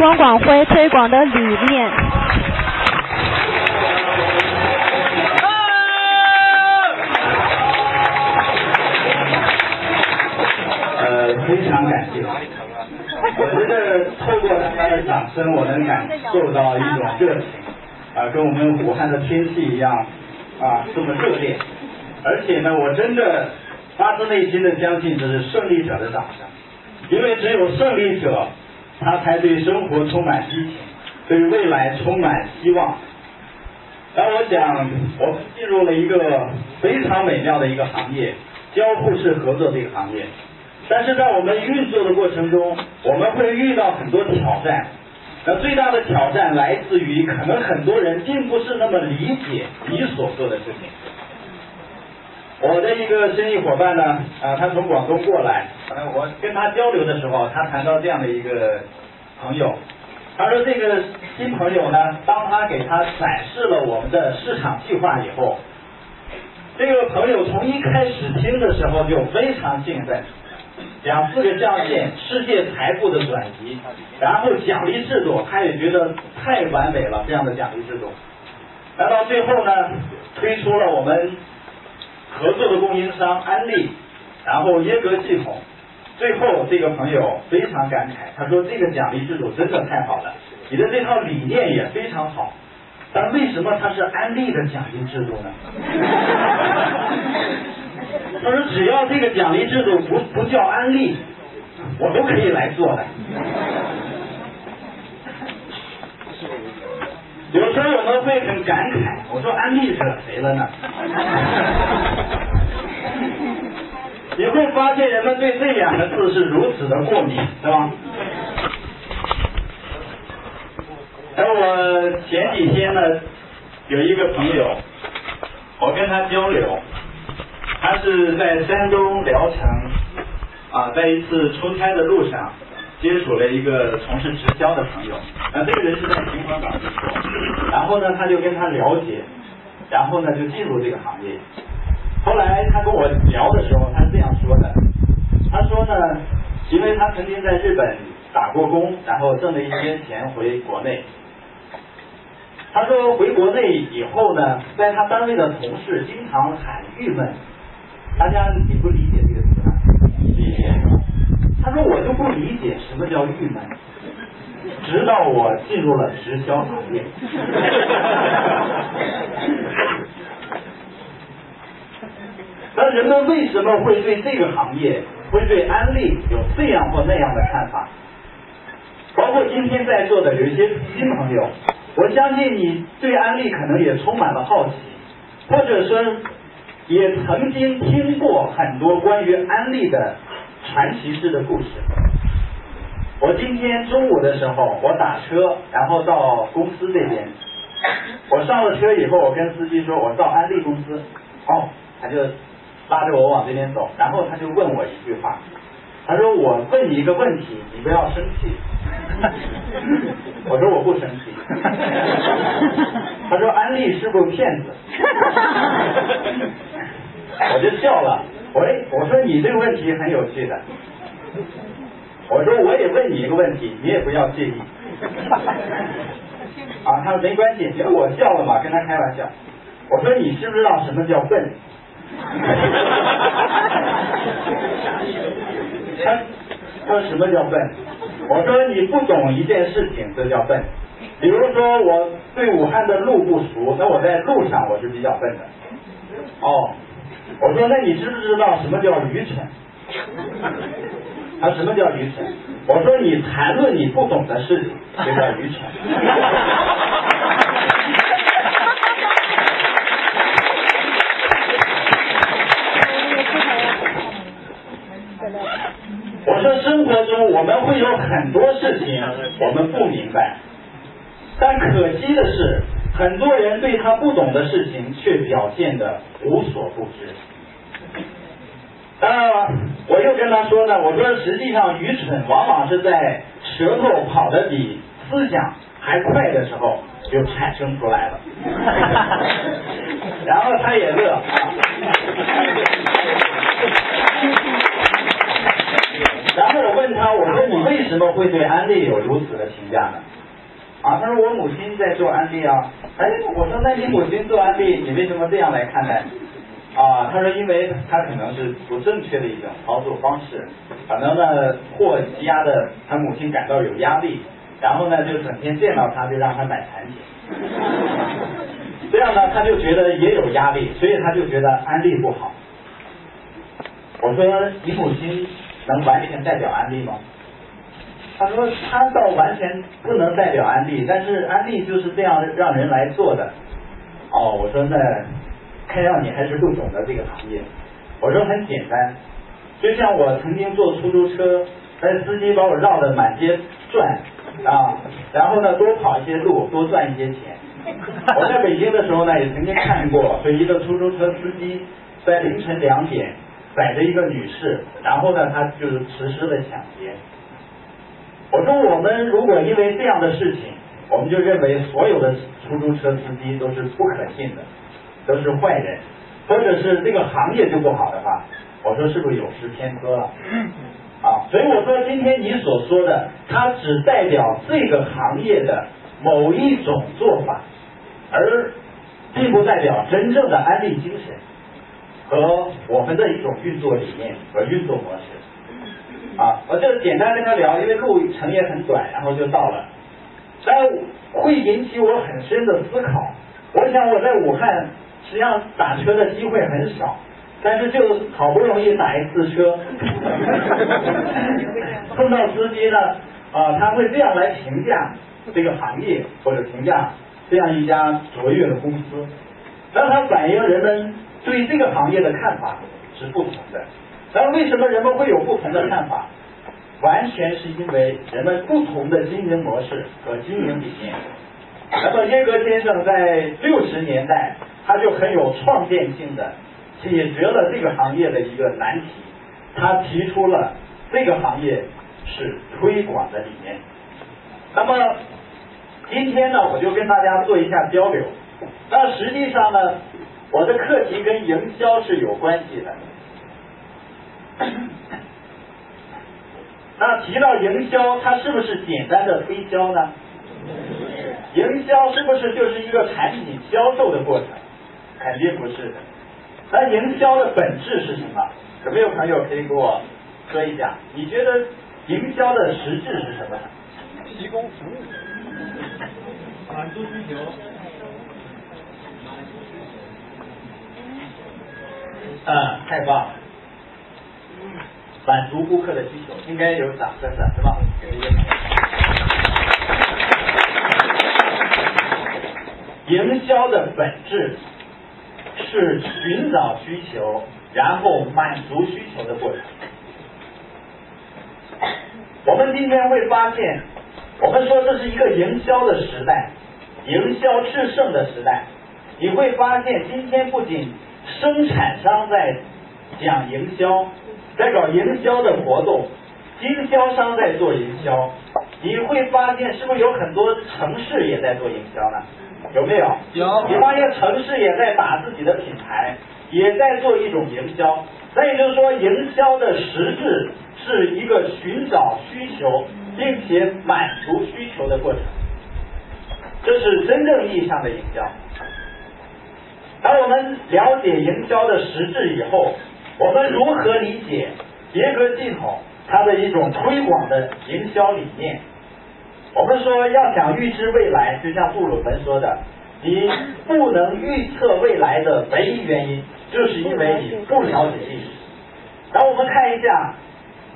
汪广辉推广的理念。呃，非常感谢。我觉得透过大家的掌声，我能感受到一种热情，啊，跟我们武汉的天气一样，啊，这么热烈。而且呢，我真的发自内心的相信这是胜利者的掌声，因为只有胜利者，他才对生活充满激情，对未来充满希望。而我想，我们进入了一个非常美妙的一个行业——交互式合作这个行业。但是在我们运作的过程中，我们会遇到很多挑战。那最大的挑战来自于，可能很多人并不是那么理解你所做的事情。我的一个生意伙伴呢，啊，他从广东过来，呃，我跟他交流的时候，他谈到这样的一个朋友，他说这个新朋友呢，当他给他展示了我们的市场计划以后，这个朋友从一开始听的时候就非常兴奋。讲四个象限，世界财富的转移，然后奖励制度，他也觉得太完美了，这样的奖励制度。来到最后呢，推出了我们合作的供应商安利，然后耶格系统，最后这个朋友非常感慨，他说这个奖励制度真的太好了，你的这套理念也非常好，但为什么它是安利的奖励制度呢？他说：“只要这个奖励制度不不叫安利，我都可以来做的。”有时候我们会很感慨，我说安利惹谁了呢？你会发现人们对这两个字是如此的过敏，是吧？而我前几天呢，有一个朋友，我跟他交流。他是在山东聊城啊，在一次出差的路上接触了一个从事直销的朋友，那这个人是在秦皇岛工作，然后呢，他就跟他了解，然后呢就进入这个行业。后来他跟我聊的时候，他是这样说的，他说呢，因为他曾经在日本打过工，然后挣了一些钱回国内。他说回国内以后呢，在他单位的同事经常喊郁闷。大家你不理解这个？他说我就不理解什么叫郁闷，直到我进入了直销行业。那人们为什么会对这个行业，会对安利有这样或那样的看法？包括今天在座的有一些新朋友，我相信你对安利可能也充满了好奇，或者说。也曾经听过很多关于安利的传奇式的故事。我今天中午的时候，我打车，然后到公司这边。我上了车以后，我跟司机说，我到安利公司。哦，他就拉着我往这边走，然后他就问我一句话，他说：“我问你一个问题，你不要生气。”我说：“我不生气。”他说：“安利是不是骗子？”我就笑了，喂，我说你这个问题很有趣的，我说我也问你一个问题，你也不要介意。啊，他说没关系，因为我笑了嘛，跟他开玩笑。我说你知不知道什么叫笨？他 他说什么叫笨？我说你不懂一件事情，这叫笨。比如说我对武汉的路不熟，那我在路上我是比较笨的。哦。我说，那你知不知道什么叫愚蠢？他什么叫愚蠢？我说，你谈论你不懂的事情，就叫愚蠢。我说，生活中我们会有很多事情我们不明白，但可惜的是。很多人对他不懂的事情，却表现的无所不知。当然了，我又跟他说呢，我说实际上愚蠢往往是在舌头跑得比思想还快的时候就产生出来了。然后他也乐。然后我问他，我说你为什么会对安利有如此的评价呢？啊，他说我母亲在做安利啊。哎，我说那你母亲做安利，你为什么这样来看待？啊，他说因为他可能是不正确的一种操作方式，可能呢货积压的他母亲感到有压力，然后呢就整天见到他就让他买产品，这样呢他就觉得也有压力，所以他就觉得安利不好。我说你母亲能完全代表安利吗？他说他倒完全不能代表安利，但是安利就是这样让人来做的。哦，我说那看样你还是不懂得这个行业。我说很简单，就像我曾经坐出租车，那司机把我绕的满街转啊，然后呢多跑一些路，多赚一些钱。我在北京的时候呢，也曾经看过，说一个出租车司机在凌晨两点载着一个女士，然后呢他就是实施了抢劫。我说我们如果因为这样的事情，我们就认为所有的出租车司机都是不可信的，都是坏人，或者是这个行业就不好的话，我说是不是有失偏颇了？啊，所以我说今天你所说的，它只代表这个行业的某一种做法，而并不代表真正的安利精神和我们的一种运作理念和运作模式。啊，我就简单跟他聊，因为路程也很短，然后就到了。但会引起我很深的思考。我想我在武汉实际上打车的机会很少，但是就好不容易打一次车，碰到司机呢，啊，他会这样来评价这个行业或者评价这样一家卓越的公司，让他反映人们对这个行业的看法是不同的。那为什么人们会有不同的看法？完全是因为人们不同的经营模式和经营理念。那么耶格先生在六十年代，他就很有创建性的解决了这个行业的一个难题。他提出了这个行业是推广的理念。那么今天呢，我就跟大家做一下交流。那实际上呢，我的课题跟营销是有关系的。那提到营销，它是不是简单的推销呢？营销是不是就是一个产品销售的过程？肯定不是的。那营销的本质是什么？有没有朋友可以给我说一下？你觉得营销的实质是什么？提供服务，满足需求。嗯，太棒了。满足顾客的需求，应该有掌声的是吧？营销的本质是寻找需求，然后满足需求的过程。我们今天会发现，我们说这是一个营销的时代，营销制胜的时代。你会发现，今天不仅生产商在讲营销。在搞营销的活动，经销商在做营销，你会发现是不是有很多城市也在做营销呢？有没有？有。你发现城市也在打自己的品牌，也在做一种营销。那也就是说，营销的实质是一个寻找需求，并且满足需求的过程。这是真正意义上的营销。当我们了解营销的实质以后。我们如何理解结合系统它的一种推广的营销理念？我们说要想预知未来，就像杜鲁门说的，你不能预测未来的唯一原因，就是因为你不了解历史。然后我们看一下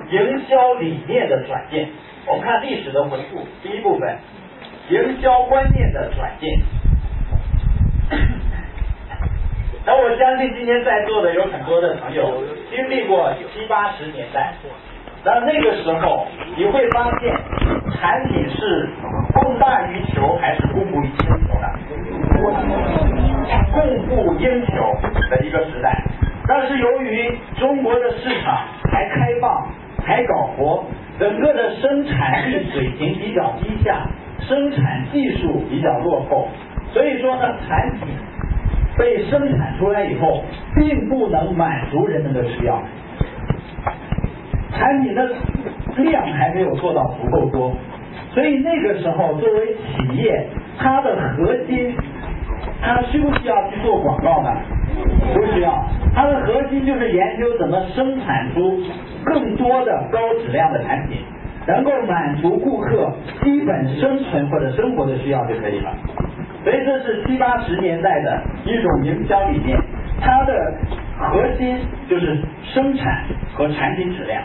营销理念的转变。我们看历史的回顾，第一部分，营销观念的转变。那我相信今天在座的有很多的朋友经历过七八十年代，那那个时候你会发现产品是供大于求还是供不应求呢？供不应求的一个时代。但是由于中国的市场还开放还搞活，整个的生产力水平比较低下，生产技术比较落后，所以说呢产品。被生产出来以后，并不能满足人们的需要。产品的量还没有做到足够多，所以那个时候作为企业，它的核心，它需不需要去做广告呢？不需要，它的核心就是研究怎么生产出更多的高质量的产品，能够满足顾客基本生存或者生活的需要就可以了。所以这是七八十年代的一种营销理念，它的核心就是生产和产品质量。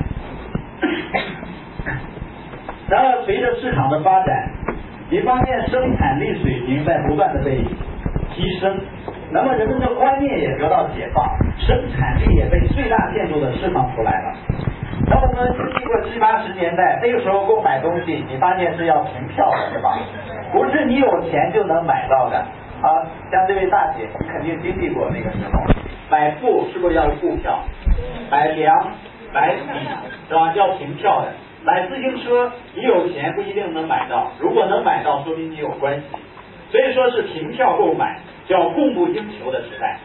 然后随着市场的发展，你发现生产力水平在不断的被提升，那么人们的观念也得到解放，生产力也被最大限度的释放出来了。那我们经过七八十年代，那个时候购买东西，你发现是要凭票的，是吧？不是你有钱就能买到的啊！像这位大姐，你肯定经历过那个时候，买布是不是要布票？买粮、买米是吧？要凭票的。买自行车，你有钱不一定能买到，如果能买到，说明你有关系。所以说是凭票购买，叫供不应求的时代。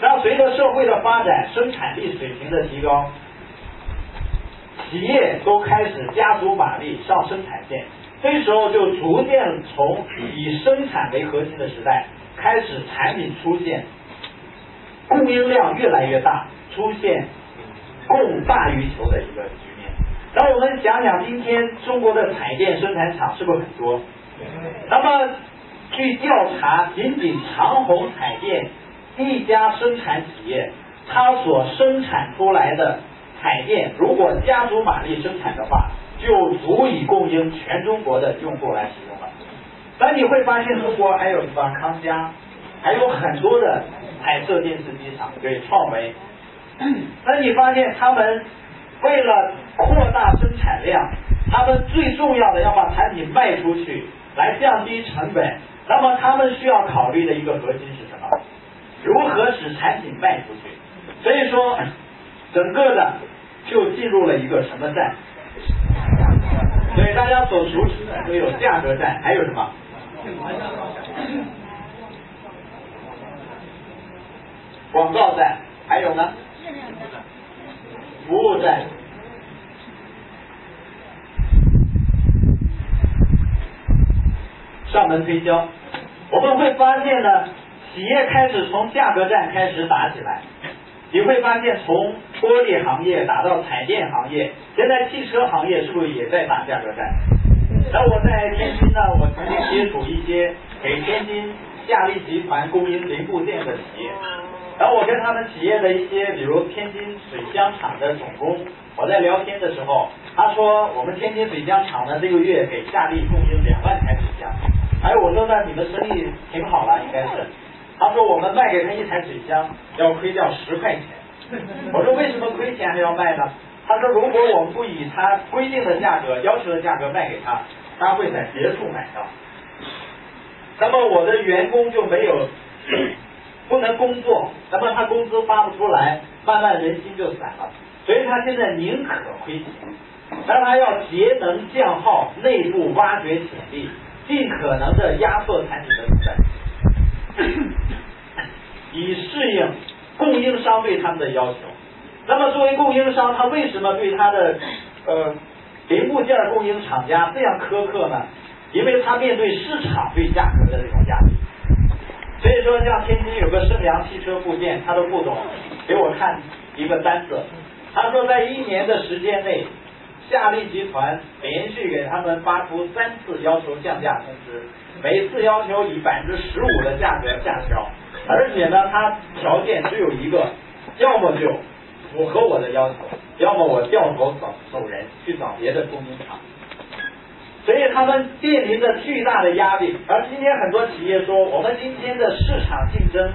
那随着社会的发展，生产力水平的提高，企业都开始加足马力上生产线。这时候就逐渐从以生产为核心的时代，开始产品出现，供应量越来越大，出现供大于求的一个局面。那我们想想，今天中国的彩电生产厂是不是很多？那么据调查，仅仅长虹彩电一家生产企业，它所生产出来的彩电，如果加足马力生产的话。就足以供应全中国的用户来使用了。那你会发现，中国还有什么康佳，还有很多的彩色电视机厂，对创维。那你发现他们为了扩大生产量，他们最重要的要把产品卖出去，来降低成本。那么他们需要考虑的一个核心是什么？如何使产品卖出去？所以说，整个的就进入了一个什么战？所以大家所熟知的都有价格战，还有什么？广告战，还有呢？服务战。上门推销，我们会发现呢，企业开始从价格战开始打起来。你会发现，从玻璃行业打到彩电行业，现在汽车行业是不是也在打价格战？然后我在天津呢，我曾经接触一些给天津夏利集团供应零部件的企业，然后我跟他们企业的一些，比如天津水箱厂的总工，我在聊天的时候，他说我们天津水箱厂呢这个月给夏利供应两万台水箱，哎，我说那你们生意挺好了，应该是。他说我们卖给他一台水箱要亏掉十块钱，我说为什么亏钱还要卖呢？他说如果我们不以他规定的价格、要求的价格卖给他，他会在别处买到。那么我的员工就没有不能工作，那么他工资发不出来，慢慢人心就散了。所以他现在宁可亏钱，但他要节能降耗，内部挖掘潜力，尽可能的压缩产品的成本。以适应供应商对他们的要求。那么作为供应商，他为什么对他的呃零部件供应厂家这样苛刻呢？因为他面对市场对价格的这种压力。所以说，像天津有个盛阳汽车部件，他的副总给我看一个单子，他说在一年的时间内，夏利集团连续给他们发出三次要求降价通知，每次要求以百分之十五的价格下调。而且呢，他条件只有一个，要么就符合我的要求，要么我掉头走走人，去找别的供应厂。所以他们面临着巨大的压力。而今天很多企业说，我们今天的市场竞争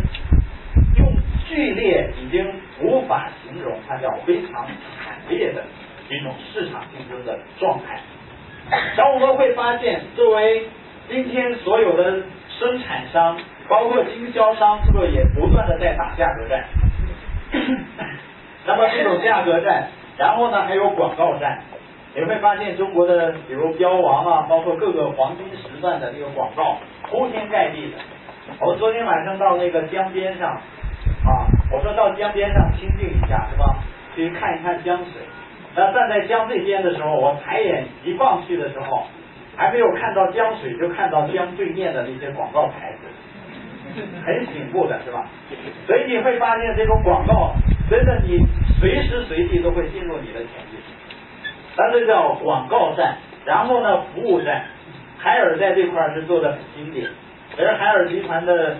用剧烈已经无法形容，它叫非常惨烈的一种市场竞争的状态。然后我们会发现，作为今天所有的生产商。包括经销商是不是也不断的在打价格战？那么这种价格战，然后呢还有广告战，你会发现中国的比如标王啊，包括各个黄金时段的那个广告铺天盖地的。我昨天晚上到那个江边上啊，我说到江边上清静一下是吧？去看一看江水，那站在江这边的时候，我抬眼一望去的时候，还没有看到江水，就看到江对面的那些广告牌子，很醒目的是吧？所以你会发现这种广告，真的你随时随地都会进入你的潜意识。咱这叫广告站，然后呢，服务站。海尔在这块是做的很经典，而海尔集团的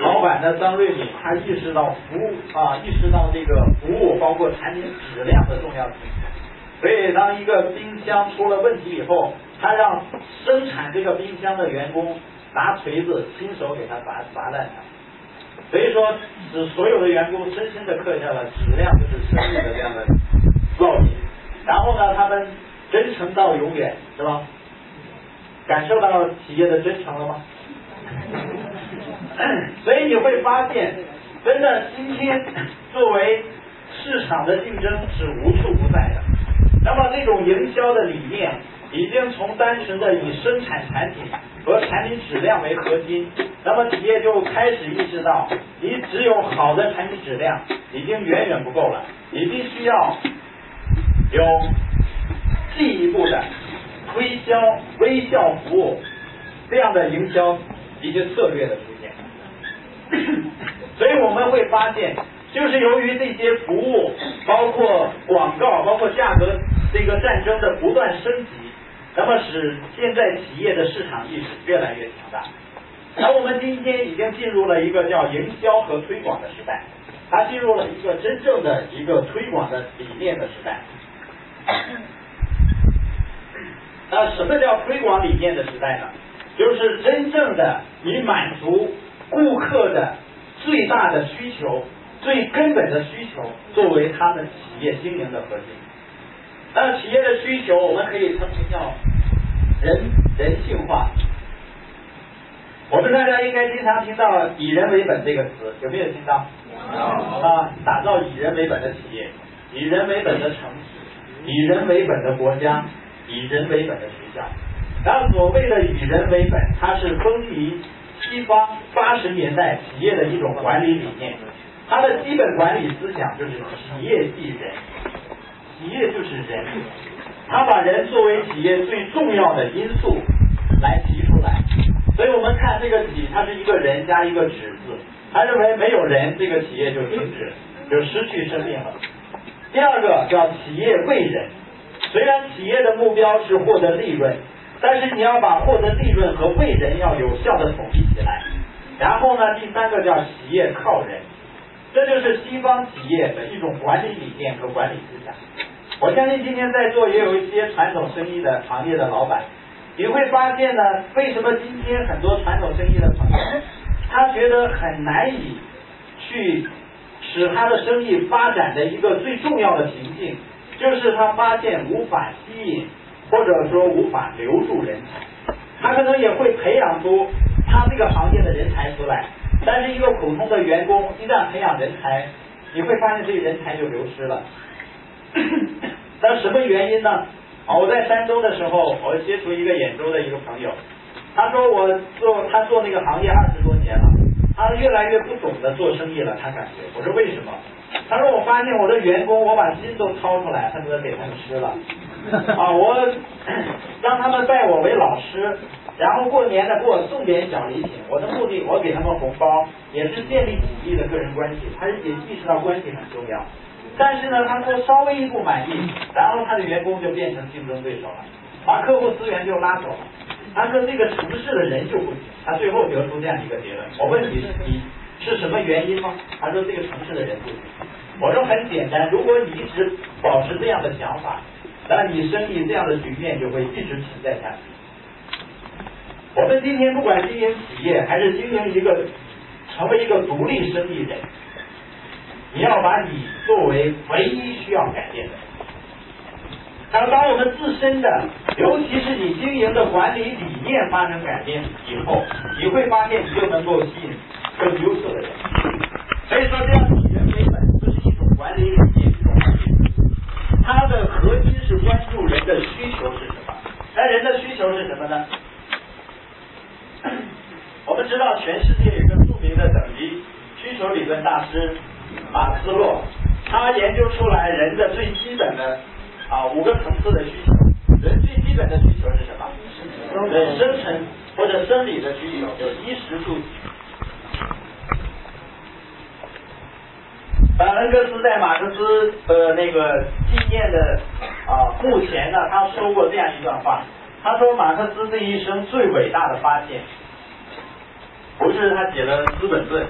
老板呢，张瑞敏，他意识到服务啊，意识到这个服务包括产品质量的重要性。所以，当一个冰箱出了问题以后，他让生产这个冰箱的员工拿锤子亲手给他砸砸烂它。所以说，使所有的员工深深的刻下了质量就是生命的这样的烙印。然后呢，他们真诚到永远，是吧？感受到企业的真诚了吗？所以你会发现，真的今天作为市场的竞争是无处不在的。那么这种营销的理念，已经从单纯的以生产产品和产品质量为核心，那么企业就开始意识到，你只有好的产品质量已经远远不够了，你必须要有进一步的。推销、微笑服务这样的营销一些策略的出现，所以我们会发现，就是由于这些服务，包括广告、包括价格这个战争的不断升级，那么使现在企业的市场意识越来越强大。而我们今天已经进入了一个叫营销和推广的时代，它进入了一个真正的一个推广的理念的时代。那什么叫推广理念的时代呢？就是真正的你满足顾客的最大的需求、最根本的需求作为他们企业经营的核心。那企业的需求，我们可以称之叫人人性化。我们大家应该经常听到“以人为本”这个词，有没有听到？啊，打造以人为本的企业，以人为本的城市，以人为本的国家。以人为本的学校，然后所谓的以人为本，它是风靡西方八十年代企业的一种管理理念。它的基本管理思想就是企业即人，企业就是人，他把人作为企业最重要的因素来提出来。所以我们看这个企，它是一个人加一个止字，他认为没有人，这个企业就停止，就失去生命了。第二个叫企业为人。虽然企业的目标是获得利润，但是你要把获得利润和为人要有效的统一起来。然后呢，第三个叫企业靠人，这就是西方企业的一种管理理念和管理思想。我相信今天在座也有一些传统生意的行业的老板，你会发现呢，为什么今天很多传统生意的朋友，他觉得很难以去使他的生意发展的一个最重要的瓶颈。就是他发现无法吸引，或者说无法留住人才，他可能也会培养出他这个行业的人才出来，但是一个普通的员工一旦培养人才，你会发现这个人才就流失了。那什么原因呢？我在山东的时候，我接触一个兖州的一个朋友，他说我做他做那个行业二十多年了，他越来越不懂得做生意了，他感觉。我说为什么？他说：“我发现我的员工，我把心都掏出来，恨不得给他们吃了。啊，我让他们拜我为老师，然后过年呢给我送点小礼品。我的目的，我给他们红包，也是建立紧密的个人关系。他也意识到关系很重要。但是呢，他说稍微一不满意，然后他的员工就变成竞争对手了，把客户资源就拉走了。他说这个城市的人就不行。他最后得出这样一个结论。我问你，你。”是什么原因吗？他说这个城市的人不行。我说很简单，如果你一直保持这样的想法，那你生意这样的局面就会一直存在下去。我们今天不管经营企业还是经营一个，成为一个独立生意人，你要把你作为唯一需要改变的。当当我们自身的，尤其是你经营的管理理念发生改变以后，你会发现你就能够吸引。更优秀的人，所以说这样以人为本就是一种管理理念，一种管理。它的核心是关注人的需求是什么。那人的需求是什么呢？我们知道全世界有一个著名的等级需求理论大师马斯洛，他研究出来人的最基本的啊五个层次的需求。人最基本的需求是什么？对，生存或者生理的需求，就是衣食住行。呃，恩格斯在马克思呃那个纪念的啊墓前呢，他说过这样一段话，他说马克思这一生最伟大的发现，不是他写的《资本论》，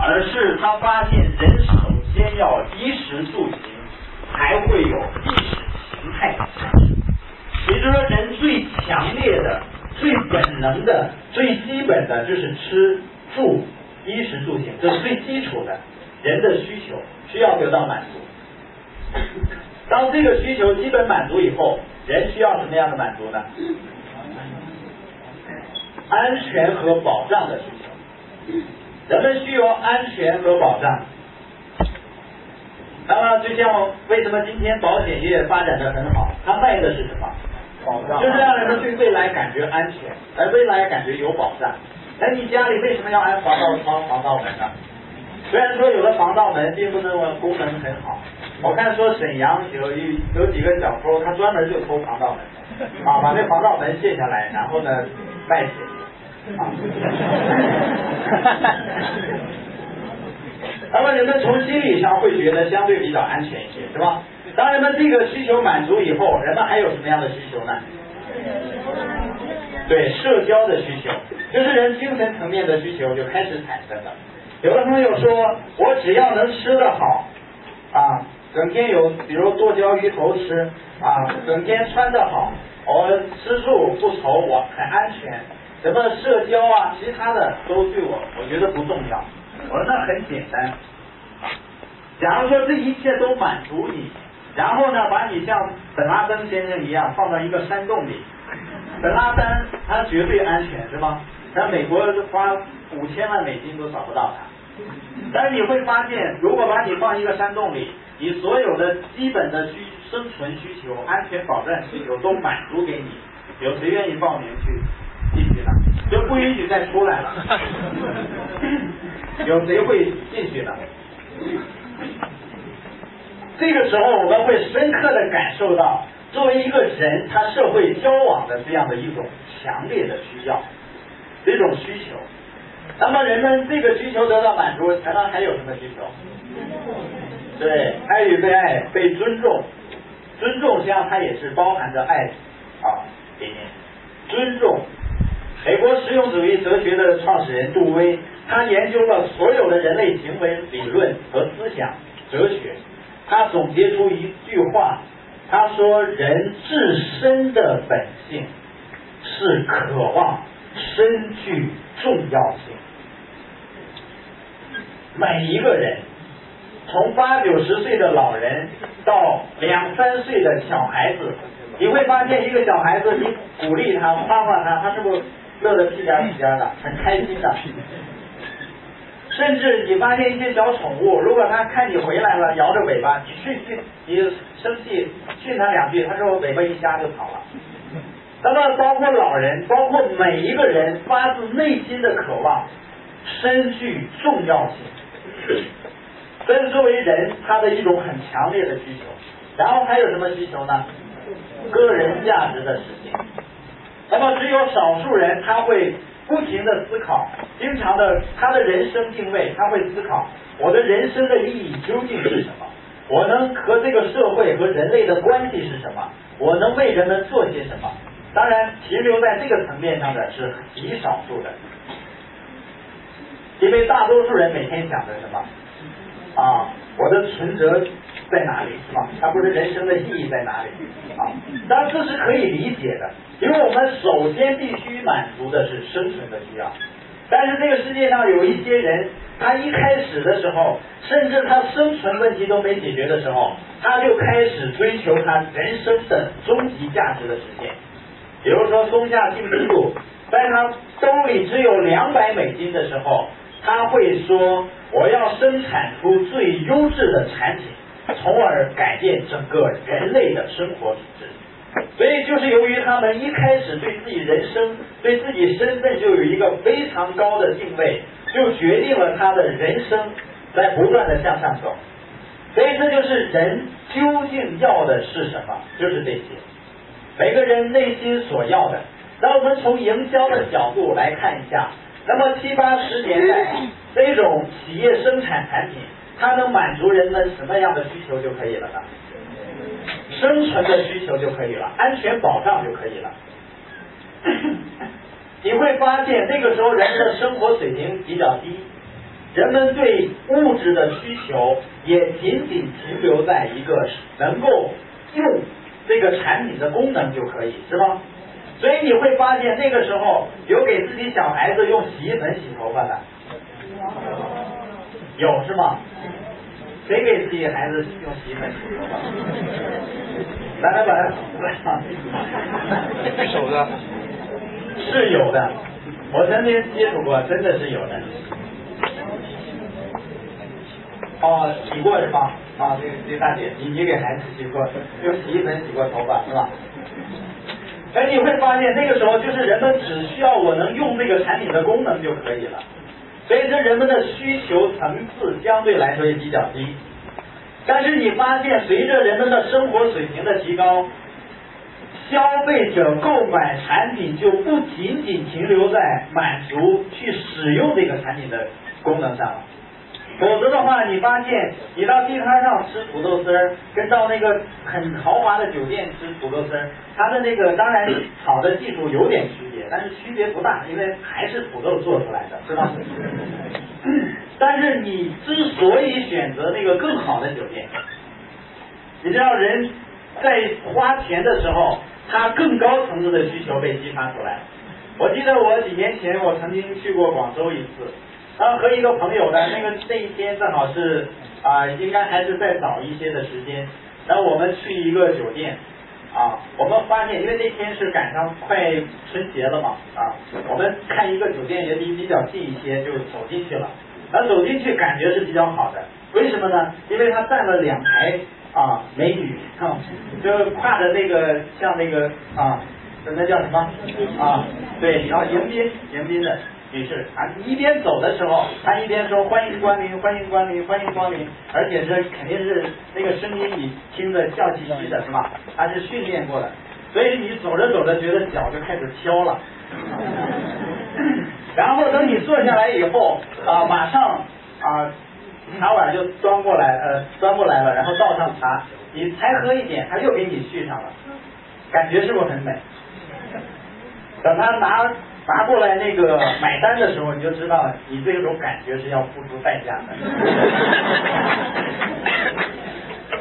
而是他发现人首先要衣食住行，才会有意识形态产生。也就是说，人最强烈的、最本能的、最基本的就是吃住衣食住行，这是最基础的。人的需求需要得到满足，当这个需求基本满足以后，人需要什么样的满足呢？安全和保障的需求，人们需要安全和保障。那么，就像为什么今天保险业发展的很好？它卖的是什么？保障。就是让人们对未来感觉安全，而未来感觉有保障。那你家里为什么要安防盗窗、防盗门呢？虽然说有的防盗门并不那么功能很好，我看说沈阳有一有几个小偷，他专门就偷防盗门，啊，把那防盗门卸下来，然后呢卖钱，啊，那么人们从心理上会觉得相对比较安全一些，是吧？当人们这个需求满足以后，人们还有什么样的需求呢？对，社交的需求，就是人精神层面的需求就开始产生了。有的朋友说，我只要能吃得好，啊，整天有，比如剁椒鱼头吃，啊，整天穿得好，我吃住不愁，我很安全。什么社交啊，其他的都对我，我觉得不重要。我说那很简单，假如说这一切都满足你，然后呢，把你像本拉登先生一样放到一个山洞里，本拉登他绝对安全，是吗？那美国花五千万美金都找不到他。但是你会发现，如果把你放一个山洞里，你所有的基本的需生存需求、安全保障需求都满足给你，有谁愿意报名去进去呢？就不允许再出来了。有谁会进去呢？这个时候我们会深刻的感受到，作为一个人，他社会交往的这样的一种强烈的需要，这种需求。那么人们这个需求得到满足，难道还有什么需求？对，爱与被爱，被尊重，尊重实际上它也是包含着爱啊里面。尊重，美国实用主义哲学的创始人杜威，他研究了所有的人类行为理论和思想哲学，他总结出一句话，他说人自身的本性是渴望深具重要性。每一个人，从八九十岁的老人到两三岁的小孩子，你会发现一个小孩子，你鼓励他、夸夸他，他是不是乐得屁颠屁颠的，很开心的？甚至你发现一些小宠物，如果它看你回来了，摇着尾巴，你训训，你生气训它两句，它说尾巴一夹就跑了。那么包括老人，包括每一个人发自内心的渴望，身具重要性。这是作为人他的一种很强烈的需求，然后还有什么需求呢？个人价值的实现。那么只有少数人他会不停的思考，经常的他的人生定位，他会思考我的人生的意义究竟是什么？我能和这个社会和人类的关系是什么？我能为人们做些什么？当然，停留在这个层面上的是极少数的。因为大多数人每天想着什么啊？我的存折在哪里？是吧？他不是人生的意义在哪里？啊，当然这是可以理解的，因为我们首先必须满足的是生存的需要。但是这个世界上有一些人，他一开始的时候，甚至他生存问题都没解决的时候，他就开始追求他人生的终极价值的实现。比如说松下幸之助，在他兜里只有两百美金的时候。他会说：“我要生产出最优质的产品，从而改变整个人类的生活品质。”所以，就是由于他们一开始对自己人生、对自己身份就有一个非常高的定位，就决定了他的人生在不断的向上走。所以这就是人究竟要的是什么，就是这些，每个人内心所要的。那我们从营销的角度来看一下，那么七八十年代 这种企业生产产品，它能满足人们什么样的需求就可以了呢？生存的需求就可以了，安全保障就可以了。你会发现那个时候人们的生活水平比较低，人们对物质的需求也仅仅停留在一个能够用这个产品的功能就可以，是吧？所以你会发现那个时候有给自己小孩子用洗衣粉洗头发的，有是吗？谁给自己孩子用洗衣粉洗头发？来来来，举手的。是有的，我曾经接触过，真的是有的。哦，洗过是吧？啊，这个这大姐，你你给孩子洗过，用洗衣粉洗过头发是吧？哎，你会发现那个时候就是人们只需要我能用这个产品的功能就可以了，所以说人们的需求层次相对来说也比较低。但是你发现随着人们的生活水平的提高。消费者购买产品就不仅仅停留在满足去使用这个产品的功能上了，否则的话，你发现你到地摊上吃土豆丝儿，跟到那个很豪华的酒店吃土豆丝儿，它的那个当然炒的技术有点区别，但是区别不大，因为还是土豆做出来的，是吧？但是你之所以选择那个更好的酒店，你知道人在花钱的时候。他更高层次的需求被激发出来。我记得我几年前我曾经去过广州一次，然后和一个朋友呢，那个那一天正好是啊，应该还是再早一些的时间。然后我们去一个酒店啊，我们发现因为那天是赶上快春节了嘛啊，我们看一个酒店也离比较近一些，就走进去了。然后走进去感觉是比较好的，为什么呢？因为他站了两排。啊，美女啊，就挎着那个像那个啊，那叫什么啊？对，然后迎宾迎宾的女士啊，你一边走的时候，他一边说欢迎光临，欢迎光临，欢迎光临，而且是肯定是那个声音你听着笑嘻嘻的是吧？他是训练过的，所以你走着走着觉得脚就开始飘了，然后等你坐下来以后啊，马上啊。茶碗就端过来，呃，端过来了，然后倒上茶，你才喝一点，他又给你续上了，感觉是不是很美？等他拿拿过来那个买单的时候，你就知道你这种感觉是要付出代价的。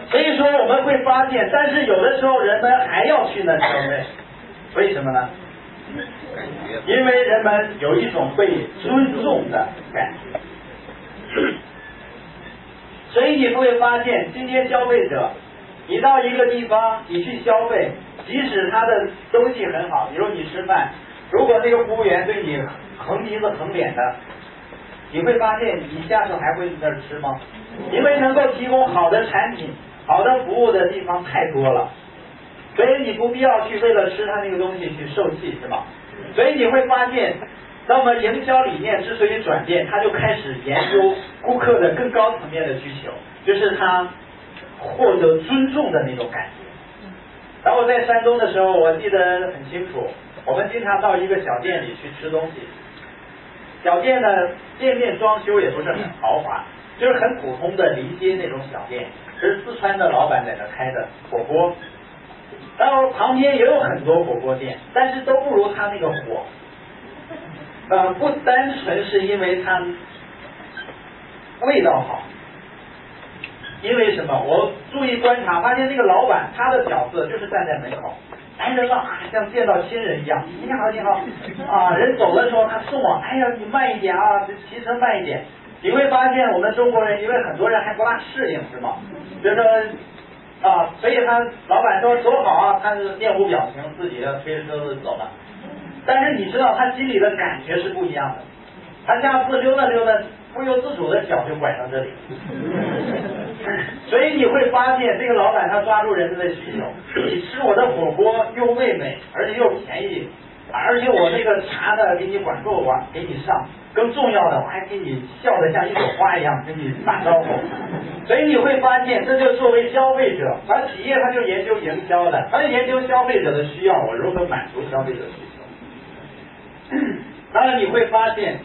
所以说我们会发现，但是有的时候人们还要去那消费，为什么呢？因为人们有一种被尊重的感觉。所以你会发现，今天消费者，你到一个地方，你去消费，即使他的东西很好，比如你吃饭，如果那个服务员对你横鼻子横脸的，你会发现你下次还会去那儿吃吗？因为能够提供好的产品、好的服务的地方太多了，所以你不必要去为了吃他那个东西去受气，是吧？所以你会发现。那么营销理念之所以转变，他就开始研究顾客的更高层面的需求，就是他获得尊重的那种感觉。然后在山东的时候，我记得很清楚，我们经常到一个小店里去吃东西。小店呢，店面装修也不是很豪华，就是很普通的临街那种小店，是四川的老板在那开的火锅。然后旁边也有很多火锅店，但是都不如他那个火。呃，不单纯是因为它味道好，因为什么？我注意观察，发现那个老板他的角色就是站在门口，来人了，像见到亲人一样，你好你好啊！人走的时候他送我，哎呀你慢一点啊，这骑车慢一点。你会发现我们中国人，因为很多人还不大适应，是吗？就说啊，所以他老板说走好啊，他是面无表情，自己推着车子走了。但是你知道他心里的感觉是不一样的，他下次溜达溜达，不由自主的脚就拐到这里，所以你会发现这个老板他抓住人们的需求，你吃我的火锅又味美，而且又便宜，而且我这个茶的给你管够，我给你上，更重要的我还给你笑得像一朵花一样跟你打招呼。所以你会发现，这就作为消费者，而企业它就研究营销的，它就研究消费者的需要，我如何满足消费者需求。当然你会发现，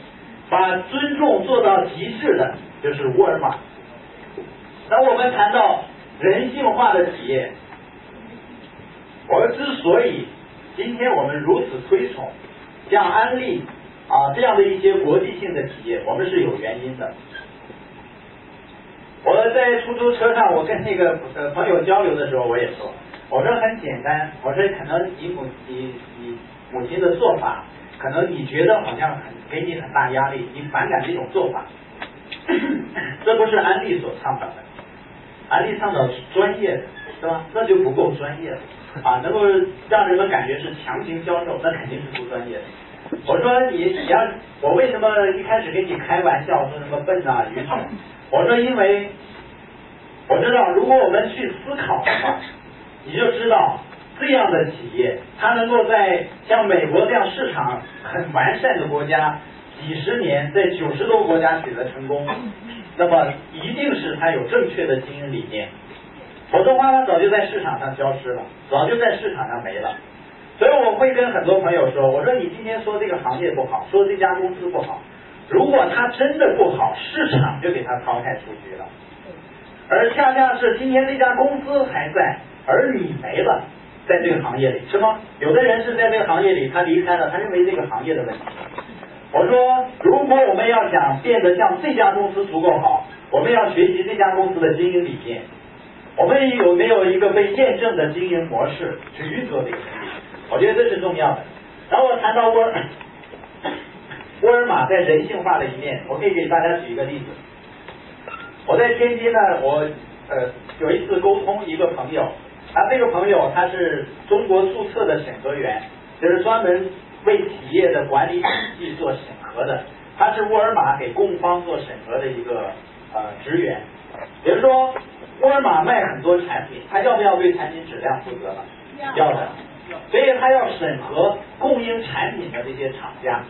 把尊重做到极致的，就是沃尔玛。当我们谈到人性化的企业，我们之所以今天我们如此推崇像安利啊这样的一些国际性的企业，我们是有原因的。我在出租车上，我跟那个呃朋友交流的时候，我也说，我说很简单，我说可能你母你你母亲的做法，可能你觉得好像很给你很大压力，你反感这种做法，这不是安利所倡导的，安利倡导是专业的，是吧？那就不够专业了啊，能够让人们感觉是强行销售，那肯定是不专业的。我说你你要我为什么一开始跟你开玩笑说什么笨啊愚蠢？我说，因为我知道，如果我们去思考的话，你就知道这样的企业，它能够在像美国这样市场很完善的国家，几十年在九十多个国家取得成功，那么一定是它有正确的经营理念，否则的话，它早就在市场上消失了，早就在市场上没了。所以我会跟很多朋友说，我说你今天说这个行业不好，说这家公司不好。如果它真的不好，市场就给它淘汰出局了。而恰恰是今天这家公司还在，而你没了，在这个行业里是吗？有的人是在这个行业里，他离开了，他认为这个行业的问题。我说，如果我们要想变得像这家公司足够好，我们要学习这家公司的经营理念。我们有没有一个被验证的经营模式去运作这个生意？我觉得这是重要的。然后我谈到我。沃尔玛在人性化的一面，我可以给大家举一个例子。我在天津呢，我呃有一次沟通一个朋友，啊这个朋友他是中国注册的审核员，就是专门为企业的管理体系做审核的，他是沃尔玛给供方做审核的一个呃职员。比如说沃尔玛卖很多产品，他要不要对产品质量负责呢？要的，所以他要审核供应产品的这些厂家。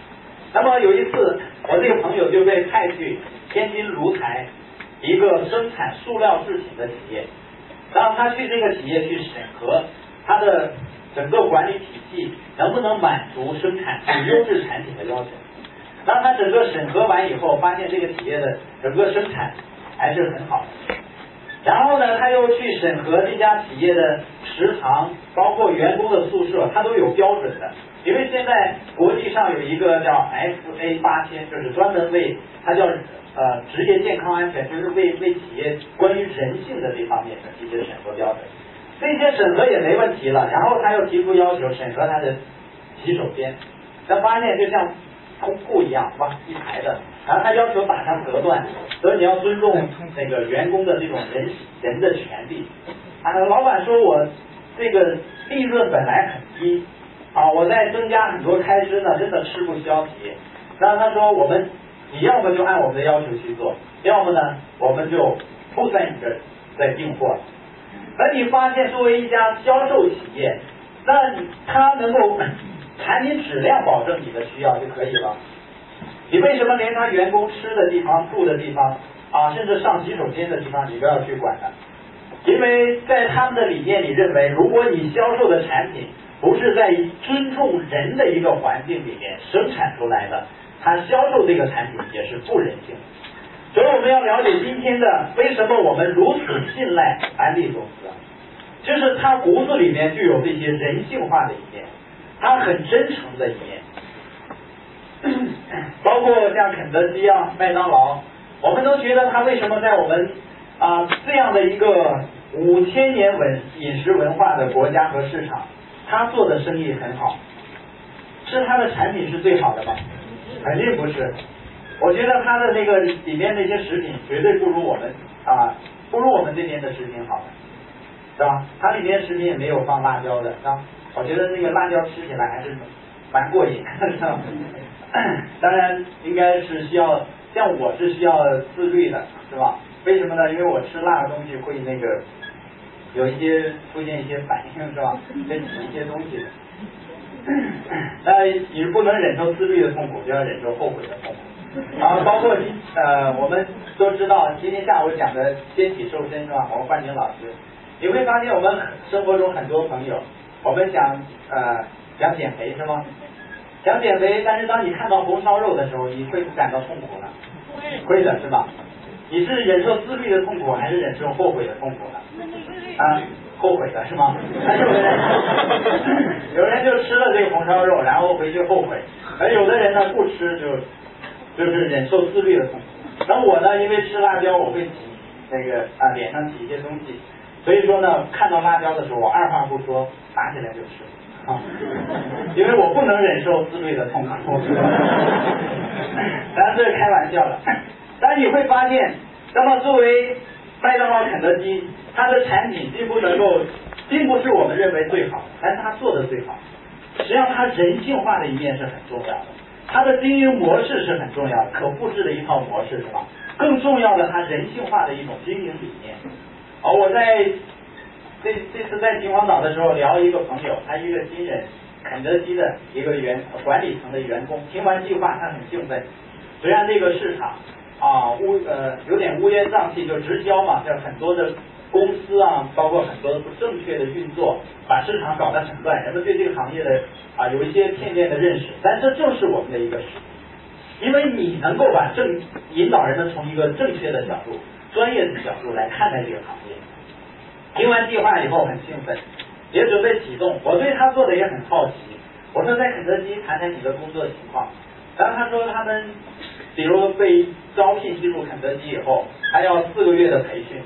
那么有一次，我这个朋友就被派去天津芦台一个生产塑料制品的企业，然后他去这个企业去审核他的整个管理体系能不能满足生产优质产品的要求。当他整个审核完以后，发现这个企业的整个生产还是很好。然后呢，他又去审核这家企业的食堂，包括员工的宿舍，他都有标准的。因为现在国际上有一个叫 SA 八千，就是专门为它叫呃职业健康安全，就是为为企业关于人性的这方面的一些审核标准。这些审核也没问题了，然后他又提出要求审核他的洗手间，他发现就像通铺一样，是吧？一排的，然后他要求打上隔断，所以你要尊重那个员工的这种人人的权利。啊，老板说我这个利润本来很低。啊，我在增加很多开支呢，真的吃不消体。然后他说，我们你要么就按我们的要求去做，要么呢，我们就不在你这儿再订货。而你发现，作为一家销售企业，那他能够产品质量保证你的需要就可以了。你为什么连他员工吃的地方、住的地方啊，甚至上洗手间的地方，你都要去管呢？因为在他们的理念里认为，如果你销售的产品，不是在尊重人的一个环境里面生产出来的，他销售这个产品也是不人性。所以我们要了解今天的为什么我们如此信赖安利公司，就是他骨子里面就有这些人性化的一面，他很真诚的一面，包括像肯德基啊、麦当劳，我们都觉得他为什么在我们啊这样的一个五千年文饮食文化的国家和市场。他做的生意很好，是他的产品是最好的吗？肯定不是。我觉得他的那个里面那些食品绝对不如我们啊，不如我们这边的食品好的，是吧？它里面食品也没有放辣椒的，是吧？我觉得那个辣椒吃起来还是蛮过瘾，是吧？当然应该是需要，像我是需要自律的，是吧？为什么呢？因为我吃辣的东西会那个。有一些出现一些反应是吧？跟挤一些东西，那 你不能忍受自律的痛苦，就要忍受后悔的痛苦。然后包括呃，我们都知道今天下午讲的纤体瘦身是吧？我们焕宁老师，你会发现我们生活中很多朋友，我们想呃想减肥是吗？想减肥，但是当你看到红烧肉的时候，你会不感到痛苦呢？会的是吧？你是忍受自律的痛苦，还是忍受后悔的痛苦呢？啊，后悔的是吗？有 人有人就吃了这个红烧肉，然后回去后悔，而有的人呢不吃就就是忍受自律的痛苦。那我呢，因为吃辣椒，我会挤那个啊脸上挤一些东西，所以说呢，看到辣椒的时候，我二话不说拿起来就吃。啊，因为我不能忍受自律的痛苦，当然这是开玩笑的。但你会发现，那么作为麦当劳、肯德基，它的产品并不能够，并不是我们认为最好，但是它做的最好。实际上，它人性化的一面是很重要的，它的经营模式是很重要的，可复制的一套模式是吧？更重要的，它人性化的一种经营理念。而我在。这这次在秦皇岛的时候聊一个朋友，他一个新人，肯德基的一个员管理层的员工，听完计划他很兴奋。虽然这个市场啊乌呃有点乌烟瘴气，就直销嘛，就很多的公司啊，包括很多不正确的运作，把市场搞得很乱，人们对这个行业的啊有一些片面的认识。但这正是我们的一个实力，因为你能够把正引导人们从一个正确的角度、专业的角度来看待这个行业。听完计划以后很兴奋，也准备启动。我对他做的也很好奇。我说在肯德基谈谈你的工作情况。然后他说他们，比如被招聘进入肯德基以后，他要四个月的培训。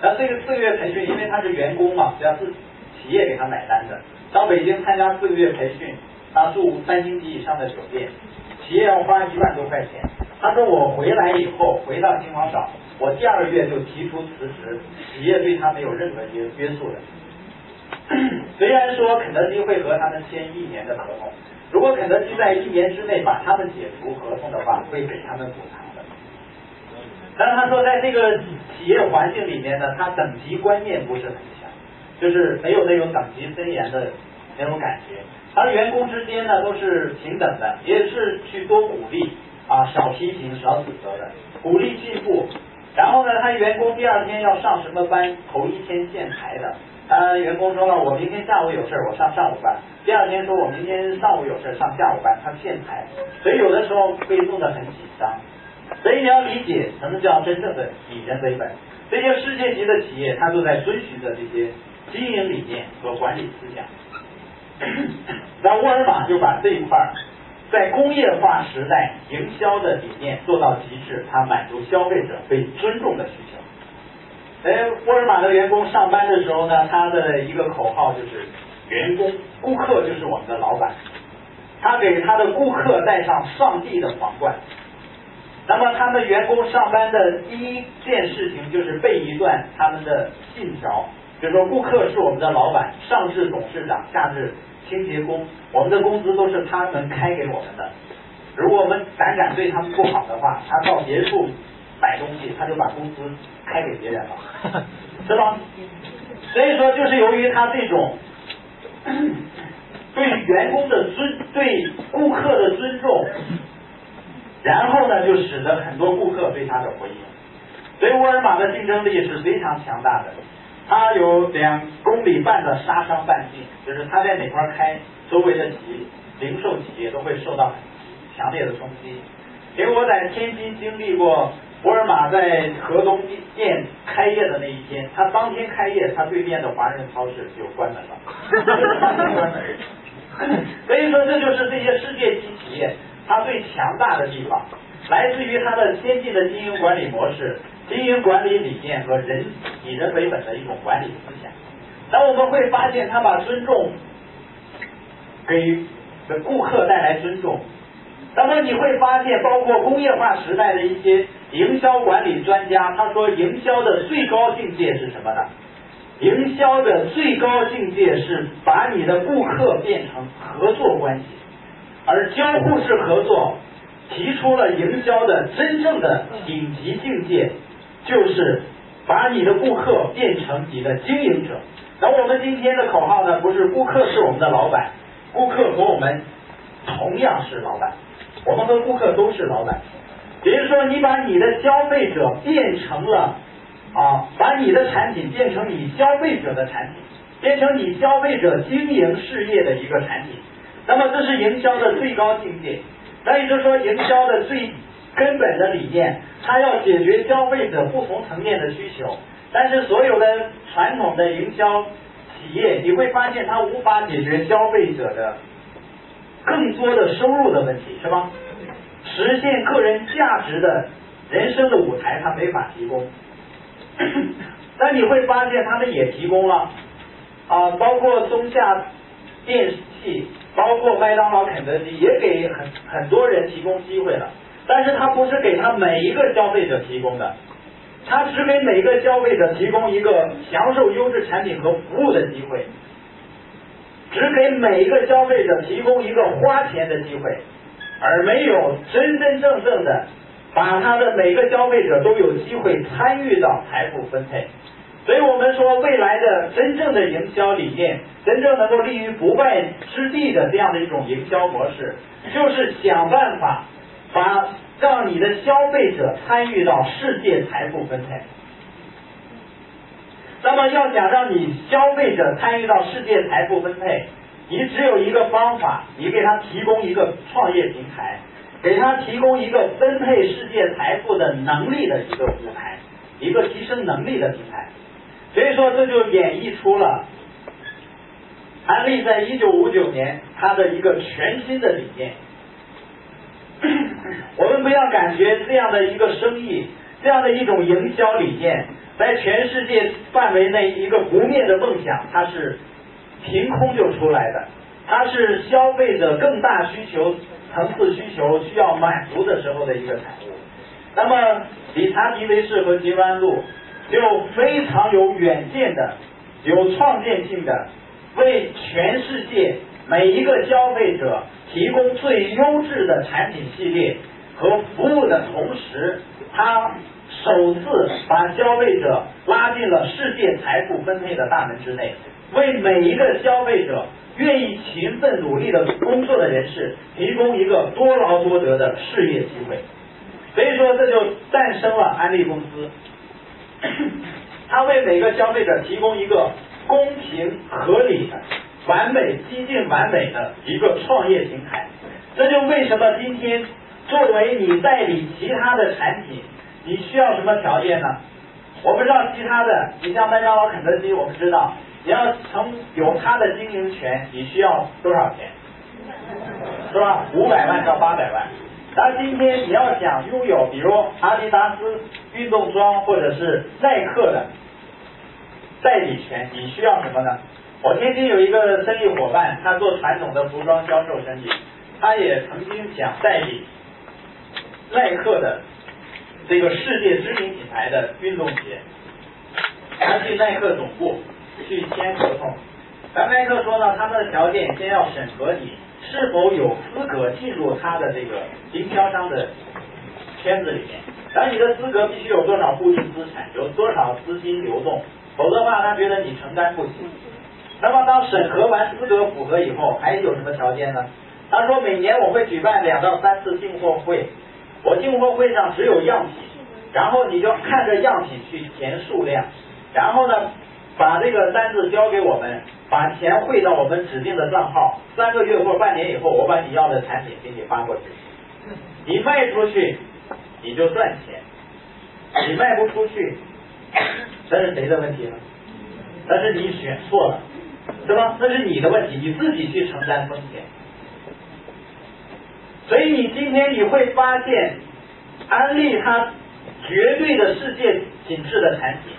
然后这个四个月培训，因为他是员工嘛，要是企业给他买单的。到北京参加四个月培训，他住三星级以上的酒店，企业要花一万多块钱。他说我回来以后回到秦皇岛。我第二个月就提出辞职，企业对他没有任何约约束的。虽然说肯德基会和他们签一年的合同，如果肯德基在一年之内把他们解除合同的话，会给他们补偿的。但是他说，在这个企业环境里面呢，他等级观念不是很强，就是没有那种等级森严的那种感觉。他员工之间呢都是平等的，也是去多鼓励啊，少批评，少指责的，鼓励进步。然后呢，他员工第二天要上什么班？头一天见台的。他员工说了，我明天下午有事我上上午班。第二天说我明天上午有事上下午班，他限牌，所以有的时候被弄得很紧张。所以你要理解什么叫真正的以人为本。这些世界级的企业，他都在遵循着这些经营理念和管理思想。那沃尔玛就把这一块。在工业化时代，营销的理念做到极致，它满足消费者被尊重的需求。哎，沃尔玛的员工上班的时候呢，他的一个口号就是“员工顾客就是我们的老板”。他给他的顾客戴上上帝的皇冠。那么，他们员工上班的第一件事情就是背一段他们的信条，就说顾客是我们的老板，上至董事长，下至。清洁工，我们的工资都是他们开给我们的。如果我们胆敢对他们不好的话，他到别处买东西，他就把工资开给别人了，是吧？所以说，就是由于他这种对员工的尊、对顾客的尊重，然后呢，就使得很多顾客对他的回应。所以沃尔玛的竞争力是非常强大的。它有两公里半的杀伤半径，就是它在哪块开，周围的企零售企业都会受到强烈的冲击。因为我在天津经历过沃尔玛在河东店开业的那一天，它当天开业，它对面的华人超市就关门了。所以说，这就是这些世界级企业它最强大的地方，来自于它的先进的经营管理模式。经营管理理念和人以人为本的一种管理思想，那我们会发现，他把尊重给顾客带来尊重。那么你会发现，包括工业化时代的一些营销管理专家，他说，营销的最高境界是什么呢？营销的最高境界是把你的顾客变成合作关系，而交互式合作提出了营销的真正的顶级境界。就是把你的顾客变成你的经营者。那我们今天的口号呢？不是顾客是我们的老板，顾客和我们同样是老板，我们和顾客都是老板。比如说，你把你的消费者变成了啊，把你的产品变成你消费者的产品，变成你消费者经营事业的一个产品，那么这是营销的最高境界。那也就是说，营销的最根本的理念，它要解决消费者不同层面的需求。但是所有的传统的营销企业，你会发现它无法解决消费者的更多的收入的问题，是吧？实现个人价值的人生的舞台，他没法提供。但你会发现，他们也提供了啊，包括松下电器，包括麦当劳、肯德基，也给很很多人提供机会了。但是他不是给他每一个消费者提供的。他只给每个消费者提供一个享受优质产品和服务的机会，只给每一个消费者提供一个花钱的机会，而没有真真正正的把他的每个消费者都有机会参与到财富分配。所以我们说，未来的真正的营销理念，真正能够立于不败之地的这样的一种营销模式，就是想办法把。让你的消费者参与到世界财富分配。那么，要想让你消费者参与到世界财富分配，你只有一个方法，你给他提供一个创业平台，给他提供一个分配世界财富的能力的一个舞台，一个提升能力的平台。所以说，这就演绎出了安利在一九五九年他的一个全新的理念。我们不要感觉这样的一个生意，这样的一种营销理念，在全世界范围内一个不灭的梦想，它是凭空就出来的，它是消费者更大需求层次需求需要满足的时候的一个产物。那么，理查迪维士和吉湾路就非常有远见的、有创建性的，为全世界每一个消费者。提供最优质的产品系列和服务的同时，他首次把消费者拉进了世界财富分配的大门之内，为每一个消费者愿意勤奋努力的工作的人士提供一个多劳多得的事业机会。所以说，这就诞生了安利公司，它为每个消费者提供一个公平合理的。完美、接近完美的一个创业平台，这就为什么今天作为你代理其他的产品，你需要什么条件呢？我不知道其他的，你像麦当劳、肯德基，我们知道你要成有它的经营权，你需要多少钱？是吧？五百万到八百万。但今天你要想拥有，比如阿迪达斯运动装或者是耐克的代理权，你需要什么呢？我天津有一个生意伙伴，他做传统的服装销售生意，他也曾经想代理耐克的这个世界知名品牌的运动鞋，他去耐克总部去签合同，而耐克说呢，他们的条件先要审核你是否有资格进入他的这个经销商的圈子里面，然后你的资格必须有多少固定资产，有多少资金流动，否则的话，他觉得你承担不起。那么当审核完资格符合以后，还有什么条件呢？他说每年我会举办两到三次进货会，我进货会上只有样品，然后你就看着样品去填数量，然后呢把这个单子交给我们，把钱汇到我们指定的账号，三个月或半年以后，我把你要的产品给你发过去，你卖出去你就赚钱，你卖不出去，那是谁的问题呢？那是你选错了。是吧？那是你的问题，你自己去承担风险。所以你今天你会发现，安利它绝对的世界品质的产品，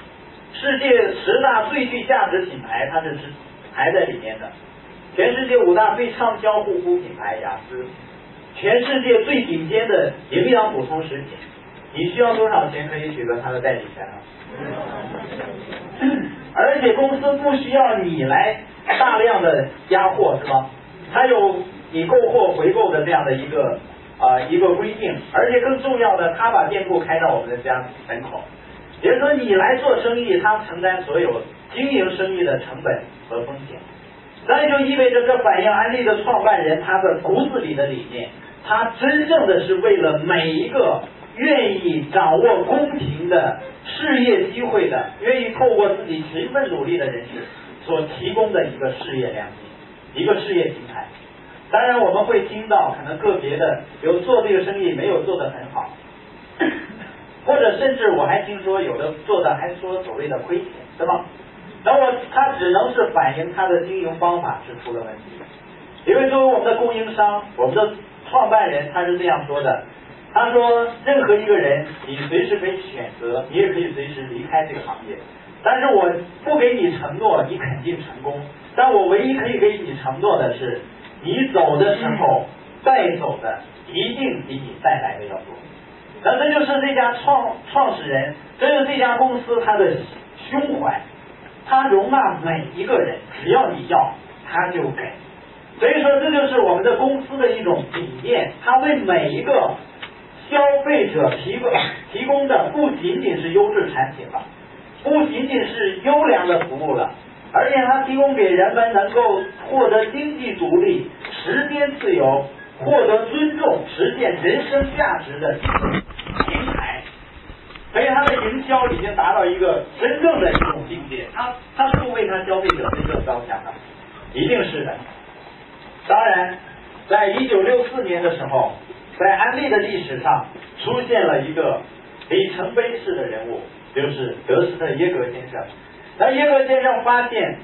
世界十大最具价值品牌，它是排在里面的。全世界五大最畅销护肤品牌雅诗，全世界最顶尖的营养补充食品，你需要多少钱可以取得它的代理权呢？而且公司不需要你来大量的压货，是吗？它有你购货回购的这样的一个啊一个规定，而且更重要的，他把店铺开到我们的家门口，也就说你来做生意，他承担所有经营生意的成本和风险。那就意味着这反映安利的创办人他的骨子里的理念，他真正的是为了每一个愿意掌握公平的事业机会的，愿意透过自己勤奋努力的人士所提供的一个事业良机，一个事业平台。当然我们会听到可能个别的有做这个生意没有做得很好，或者甚至我还听说有的做的还说所谓的亏钱，对吗？那么它只能是反映它的经营方法是出了问题。因为作为我们的供应商，我们的创办人他是这样说的，他说任何一个人你随时可以选择，你也可以随时离开这个行业，但是我不给你承诺你肯定成功，但我唯一可以给你承诺的是。你走的时候带走的一定比你带来的要多，那这就是这家创创始人，这就是这家公司它的胸怀，它容纳每一个人，只要你要，他就给。所以说，这就是我们的公司的一种理念，它为每一个消费者提供提供的不仅仅是优质产品了，不仅仅是优良的服务了。而且它提供给人们能够获得经济独立、时间自由、获得尊重、实现人生价值的平台，所以它的营销已经达到一个真正的一种境界。它它是不为它消费者真正着想的，一定是的。当然，在一九六四年的时候，在安利的历史上出现了一个里程碑式的人物，就是德斯特耶格先生。那耶格先生发现，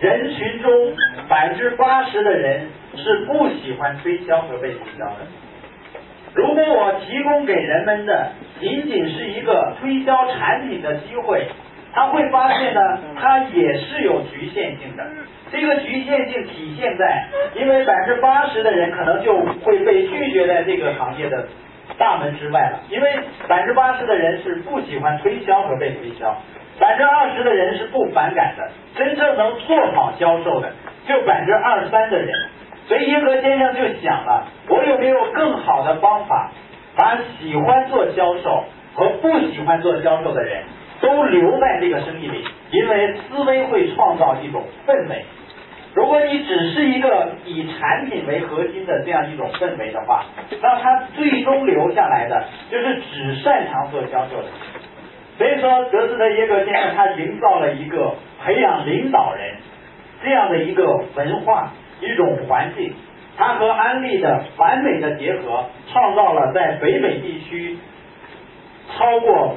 人群中百分之八十的人是不喜欢推销和被推销的。如果我提供给人们的仅仅是一个推销产品的机会，他会发现呢，它也是有局限性的。这个局限性体现在，因为百分之八十的人可能就会被拒绝在这个行业的大门之外了，因为百分之八十的人是不喜欢推销和被推销。百分之二十的人是不反感的，真正能做好销售的就百分之二三的人。所以耶格先生就想了，我有没有更好的方法，把喜欢做销售和不喜欢做销售的人都留在这个生意里？因为思维会创造一种氛围。如果你只是一个以产品为核心的这样一种氛围的话，那他最终留下来的就是只擅长做销售的。所以说，德斯特耶格先生他营造了一个培养领导人这样的一个文化一种环境，它和安利的完美的结合，创造了在北美地区超过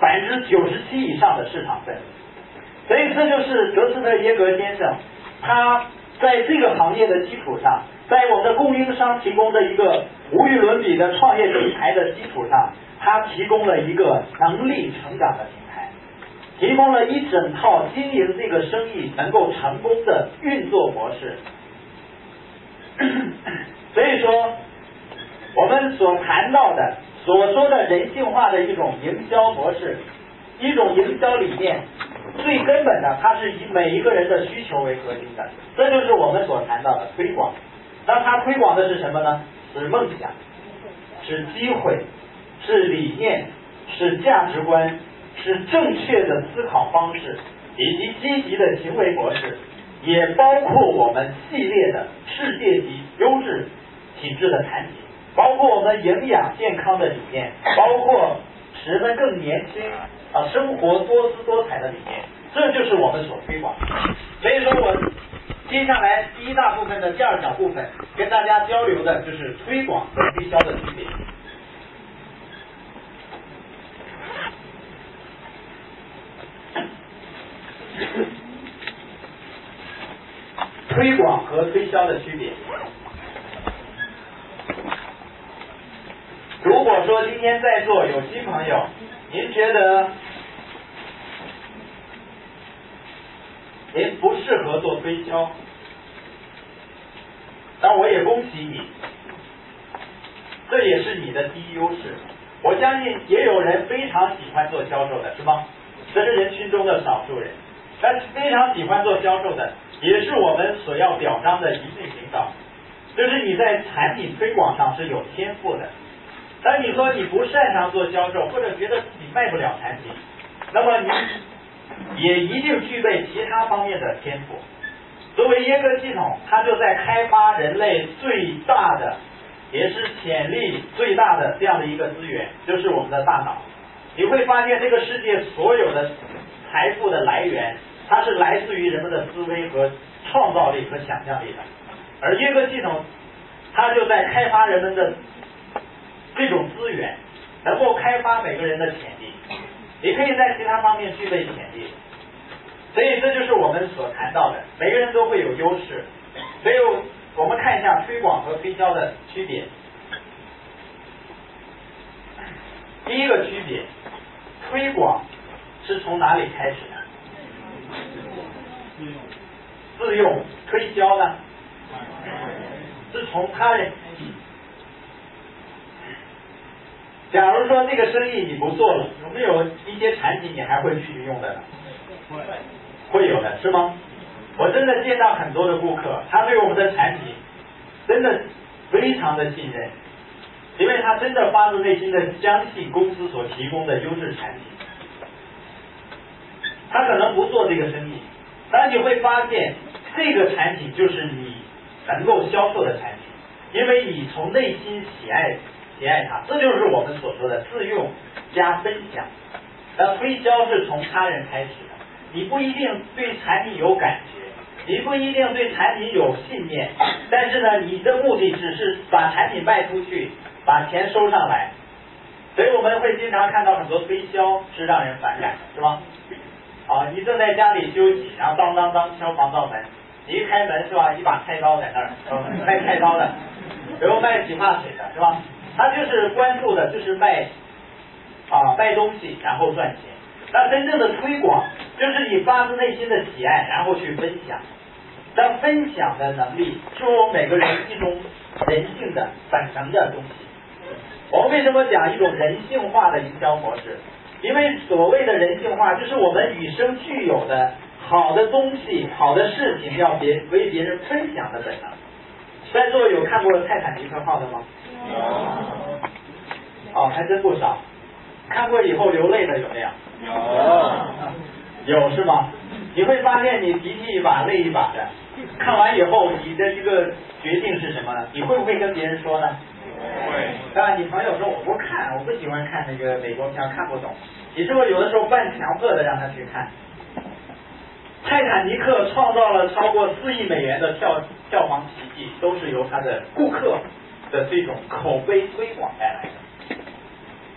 百分之九十七以上的市场份额。所以这就是德斯特耶格先生他在这个行业的基础上，在我们的供应商提供的一个无与伦比的创业平台的基础上。他提供了一个能力成长的平台，提供了一整套经营这个生意能够成功的运作模式。所以说，我们所谈到的、所说的人性化的一种营销模式，一种营销理念，最根本的，它是以每一个人的需求为核心的。这就是我们所谈到的推广。那它推广的是什么呢？是梦想，是机会。是理念，是价值观，是正确的思考方式，以及积极的行为模式，也包括我们系列的世界级优质品质的产品，包括我们营养健康的理念，包括使人们更年轻啊，生活多姿多彩的理念，这就是我们所推广。所以说我接下来第一大部分的第二小部分，跟大家交流的就是推广和推销的区别。推广和推销的区别。如果说今天在座有新朋友，您觉得您不适合做推销，那我也恭喜你，这也是你的第一优势。我相信也有人非常喜欢做销售的，是吗？这是人群中的少数人，但是非常喜欢做销售的。也是我们所要表彰的一类领导，就是你在产品推广上是有天赋的。但你说你不擅长做销售，或者觉得自己卖不了产品，那么你也一定具备其他方面的天赋。作为耶格系统，它就在开发人类最大的，也是潜力最大的这样的一个资源，就是我们的大脑。你会发现，这个世界所有的财富的来源，它是来自于人们的思维和创造力和想象力的。而耶格系统，它就在开发人们的这种资源，能够开发每个人的潜力。你可以在其他方面具备潜力。所以这就是我们所谈到的，每个人都会有优势。所以我们看一下推广和推销的区别。第一个区别，推广是从哪里开始的？自用。推销呢？是从他人。假如说这个生意你不做了，有没有一些产品你还会继续用的呢？会。会有的是吗？我真的见到很多的顾客，他对我们的产品真的非常的信任，因为他真的发自内心的相信公司所提供的优质产品。他可能不做这个生意，但你会发现这个产品就是你能够销售的产品，因为你从内心喜爱喜爱它，这就是我们所说的自用加分享。那推销是从他人开始的。你不一定对产品有感觉，你不一定对产品有信念，但是呢，你的目的只是把产品卖出去，把钱收上来。所以我们会经常看到很多推销是让人反感的，是吧？啊，你正在家里休息，然后当当当敲防盗门，一开门是吧？一把菜刀在那儿，卖菜刀的，比如卖洗发水的是吧？他就是关注的就是卖啊卖东西，然后赚钱。那真正的推广，就是你发自内心的喜爱，然后去分享。但分享的能力，是我们每个人一种人性的本能的东西。我们为什么讲一种人性化的营销模式？因为所谓的人性化，就是我们与生俱有的好的东西、好的事情，要别为别人分享的本能。在座有看过《泰坦尼克号》的吗？有。哦，还真不少。看过以后流泪的有没有？有，有是吗？你会发现你鼻涕一把泪一把的。看完以后，你的一个决定是什么呢？你会不会跟别人说呢？会。对吧？你朋友说我不看，我不喜欢看那个美国片，看不懂。你是不是有的时候半强迫的让他去看？泰坦尼克创造了超过四亿美元的票票房奇迹，都是由他的顾客的这种口碑推广带来的。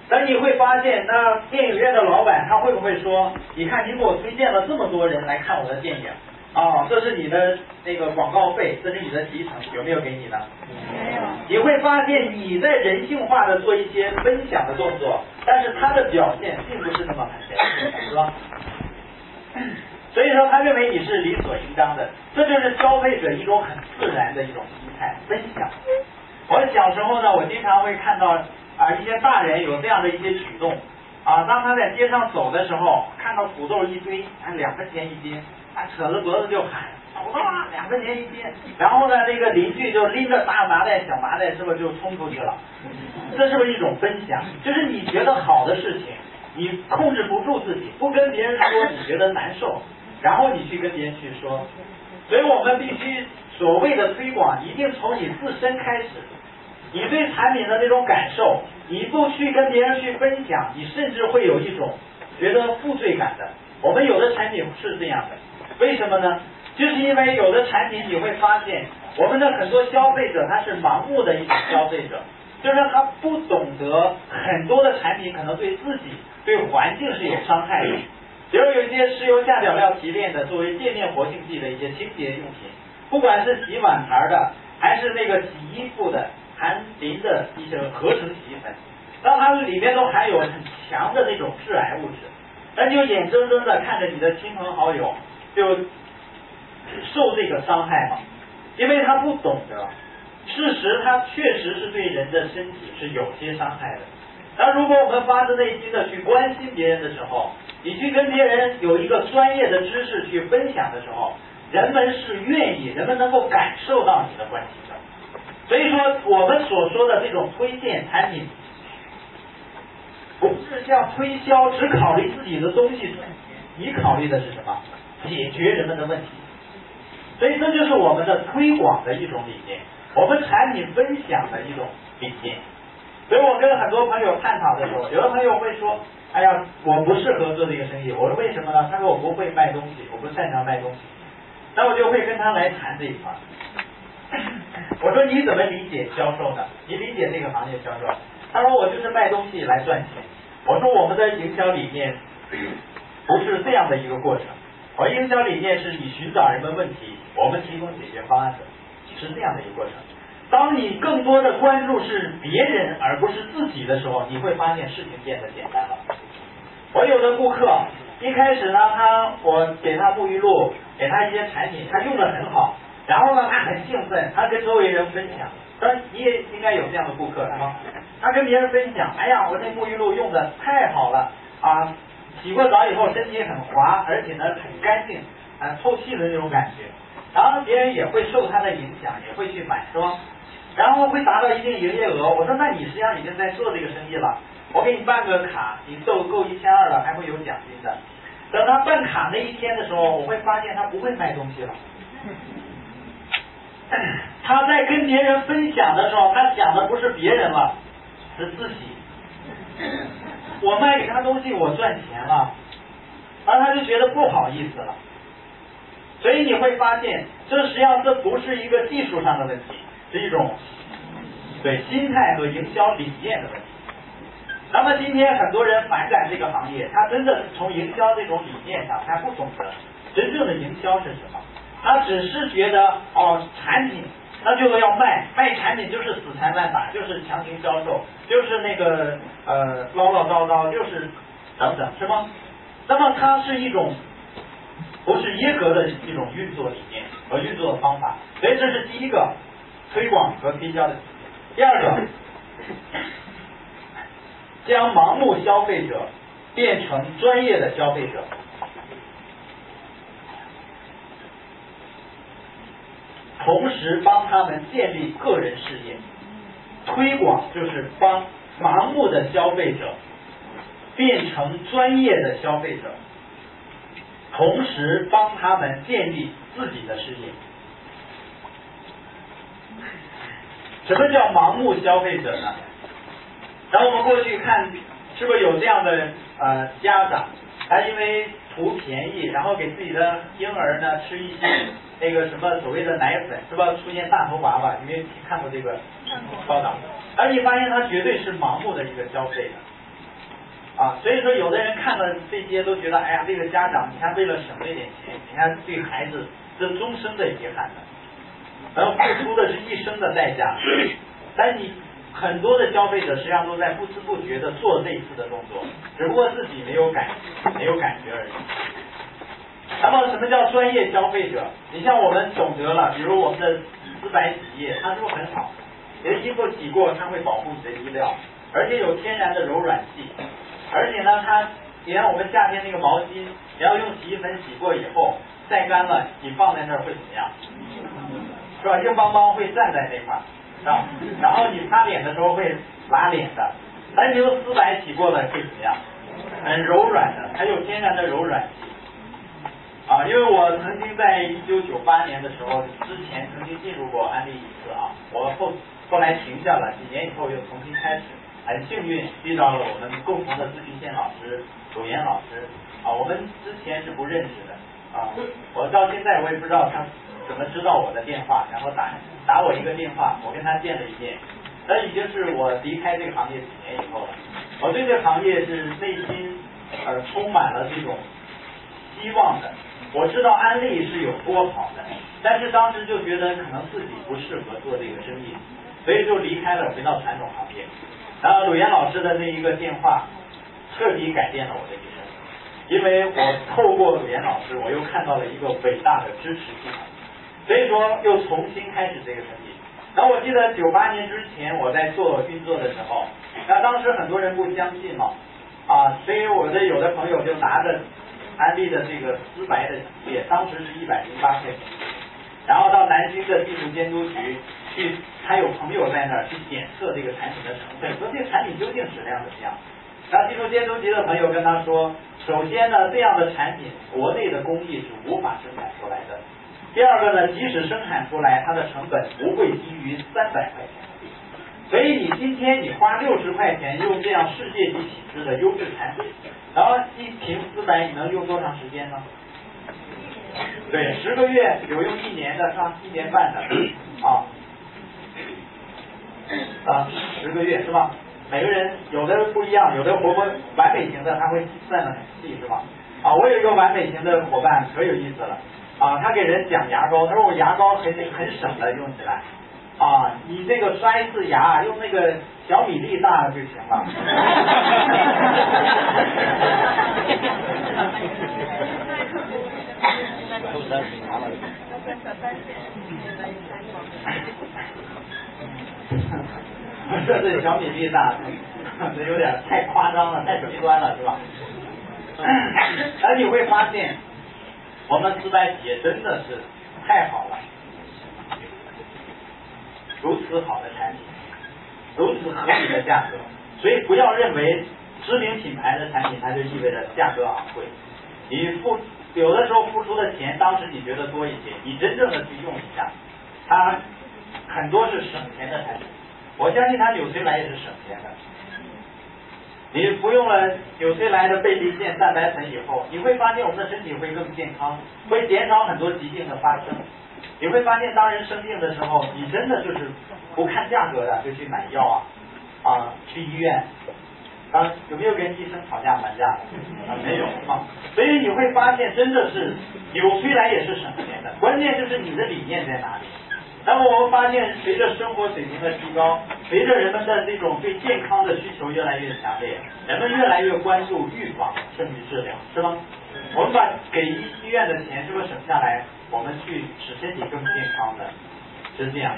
那你会发现，那电影院的老板他会不会说，你看你给我推荐了这么多人来看我的电影，啊，这是你的那个广告费，这是你的提成，有没有给你呢？没有。你会发现你在人性化的做一些分享的动作，但是他的表现并不是那么很显著，是吧？所以说他认为你是理所应当的，这就是消费者一种很自然的一种心态，分享。我小时候呢，我经常会看到。啊，一些大人有这样的一些举动啊，当他在街上走的时候，看到土豆一堆，啊，两块钱一斤，啊，扯着脖子就喊土豆啊，两块钱一斤。然后呢，那个邻居就拎着大麻袋、小麻袋，是不是就冲出去了？这是不是一种分享？就是你觉得好的事情，你控制不住自己，不跟别人说，你觉得难受，然后你去跟别人去说。所以我们必须所谓的推广，一定从你自身开始。你对产品的那种感受，你不去跟别人去分享，你甚至会有一种觉得负罪感的。我们有的产品是这样的，为什么呢？就是因为有的产品你会发现，我们的很多消费者他是盲目的一种消费者，就是他不懂得很多的产品可能对自己、对环境是有伤害的。比如有一些石油下脚料提炼的，作为界面活性剂的一些清洁用品，不管是洗碗盘的，还是那个洗衣服的。含磷的一些合成洗衣粉，当它里面都含有很强的那种致癌物质，那就眼睁睁的看着你的亲朋好友就受这个伤害嘛，因为他不懂得，事实它确实是对人的身体是有些伤害的。那如果我们发自内心的去关心别人的时候，你去跟别人有一个专业的知识去分享的时候，人们是愿意，人们能够感受到你的关心的。所以说，我们所说的这种推荐产品，不是像推销，只考虑自己的东西赚钱。你考虑的是什么？解决人们的问题。所以这就是我们的推广的一种理念，我们产品分享的一种理念。所以我跟很多朋友探讨的时候，有的朋友会说：“哎呀，我不适合做这个生意。”我说：“为什么呢？”他说：“我不会卖东西，我不擅长卖东西。”那我就会跟他来谈这一块。我说：“你怎么理解销售呢？你理解这个行业销售？”他说：“我就是卖东西来赚钱。”我说：“我们的营销理念 不是这样的一个过程。我营销理念是你寻找人们问题，我们提供解决方案的，是这样的一个过程。”当你更多的关注是别人而不是自己的时候，你会发现事情变得简单了。我有的顾客一开始呢，他我给他沐浴露，给他一些产品，他用的很好，然后呢，他很兴奋，他跟周围人分享。说你也应该有这样的顾客，是吗？他跟别人分享，哎呀，我这沐浴露用的太好了啊，洗过澡以后身体很滑，而且呢很干净，啊透气的那种感觉。然后别人也会受他的影响，也会去买，是吧？然后会达到一定营业额，我说那你实际上已经在做这个生意了，我给你办个卡，你够够一千二了，还会有奖金的。等他办卡那一天的时候，我会发现他不会卖东西了。他在跟别人分享的时候，他想的不是别人了，是自己。我卖给他东西，我赚钱了，然后他就觉得不好意思了。所以你会发现，这实际上这不是一个技术上的问题。是一种对心态和营销理念的问题。那么今天很多人反感这个行业，他真的从营销这种理念上，他不懂得真正的营销是什么。他只是觉得哦，产品那就是要卖，卖产品就是死缠烂打，就是强行销售，就是那个呃唠唠叨叨，就是等等，是吗？那么它是一种不是耶格的一种运作理念和运作的方法，所以这是第一个。推广和推销的第二个，将盲目消费者变成专业的消费者，同时帮他们建立个人事业。推广就是帮盲目的消费者变成专业的消费者，同时帮他们建立自己的事业。什么叫盲目消费者呢？然后我们过去看，是不是有这样的呃家长，他因为图便宜，然后给自己的婴儿呢吃一些 那个什么所谓的奶粉，是吧？出现大头娃娃，你们看过这个报道？而你发现他绝对是盲目的一个消费的啊，所以说有的人看了这些都觉得，哎呀，这个家长你看为了省这点钱，你看对孩子这终生的遗憾的。然后付出的是一生的代价，但你很多的消费者实际上都在不知不觉的做类似的动作，只不过自己没有感没有感觉而已。那么什么叫专业消费者？你像我们懂得了，比如我们的丝白洗液，它是不是很好？你的衣服洗过，它会保护你的衣料，而且有天然的柔软剂，而且呢，它你看我们夏天那个毛巾，你要用洗衣粉洗过以后晒干了，你放在那儿会怎么样？是吧？硬邦邦会站在那块儿，是吧？然后你擦脸的时候会拉脸的，但是用丝白洗过的会怎么样？很柔软的，还有天然的柔软性。啊，因为我曾经在一九九八年的时候之前曾经进入过安利一次啊，我后后来停下了，几年以后又重新开始，很幸运遇到了我们共同的咨询线老师董岩老师啊，我们之前是不认识的啊，我到现在我也不知道他。怎么知道我的电话？然后打打我一个电话，我跟他见了一面。那已经是我离开这个行业几年以后了。我对这个行业是内心呃充满了这种希望的。我知道安利是有多好的，但是当时就觉得可能自己不适合做这个生意，所以就离开了，回到传统行业。然后鲁岩老师的那一个电话，彻底改变了我的一生。因为我透过鲁岩老师，我又看到了一个伟大的支持系统。所以说又重新开始这个生意。然后我记得九八年之前我在做运作的时候，那当时很多人不相信嘛，啊，所以我的有的朋友就拿着安利的这个丝白的洗液，当时是一百零八块钱，然后到南京的技术监督局去，他有朋友在那儿去检测这个产品的成分，说这个产品究竟质量怎么样？然后技术监督局的朋友跟他说，首先呢，这样的产品国内的工艺是无法生产出来的。第二个呢，即使生产出来，它的成本不会低于三百块钱。所以你今天你花六十块钱用这样世界级品质的优质产品，然后一瓶四百，你能用多长时间呢？对，十个月有用一年的，上一年半的啊啊，十个月是吧？每个人有的不一样，有的活泼完美型的他会算的很细是吧？啊，我有一个完美型的伙伴可有意思了啊，他给人讲牙膏，他说我牙膏很很省的用起来。啊，你这个刷一次牙用那个小米粒大就行了。这是小米粒大，这有点太夸张了，太极端了，是吧？而你会发现，我们四代企业真的是太好了。如此好的产品，如此合理的价格，所以不要认为知名品牌的产品它就意味着价格昂贵。你付有的时候付出的钱，当时你觉得多一些，你真正的去用一下，它很多是省钱的产品。我相信它纽崔莱也是省钱的。你服用了纽崔莱的贝利健蛋白粉以后，你会发现我们的身体会更健康，会减少很多疾病的发生。你会发现，当人生病的时候，你真的就是不看价格的就去买药啊啊，去医院啊，有没有跟医生讨价还价？啊，没有啊。所以你会发现，真的是纽崔莱也是省钱的，关键就是你的理念在哪里。那么我们发现，随着生活水平的提高，随着人们的这种对健康的需求越来越强烈，人们越来越关注预防胜于治疗，是吗？我们把给医医院的钱是不是省下来？我们去使身体更健康的，是这样。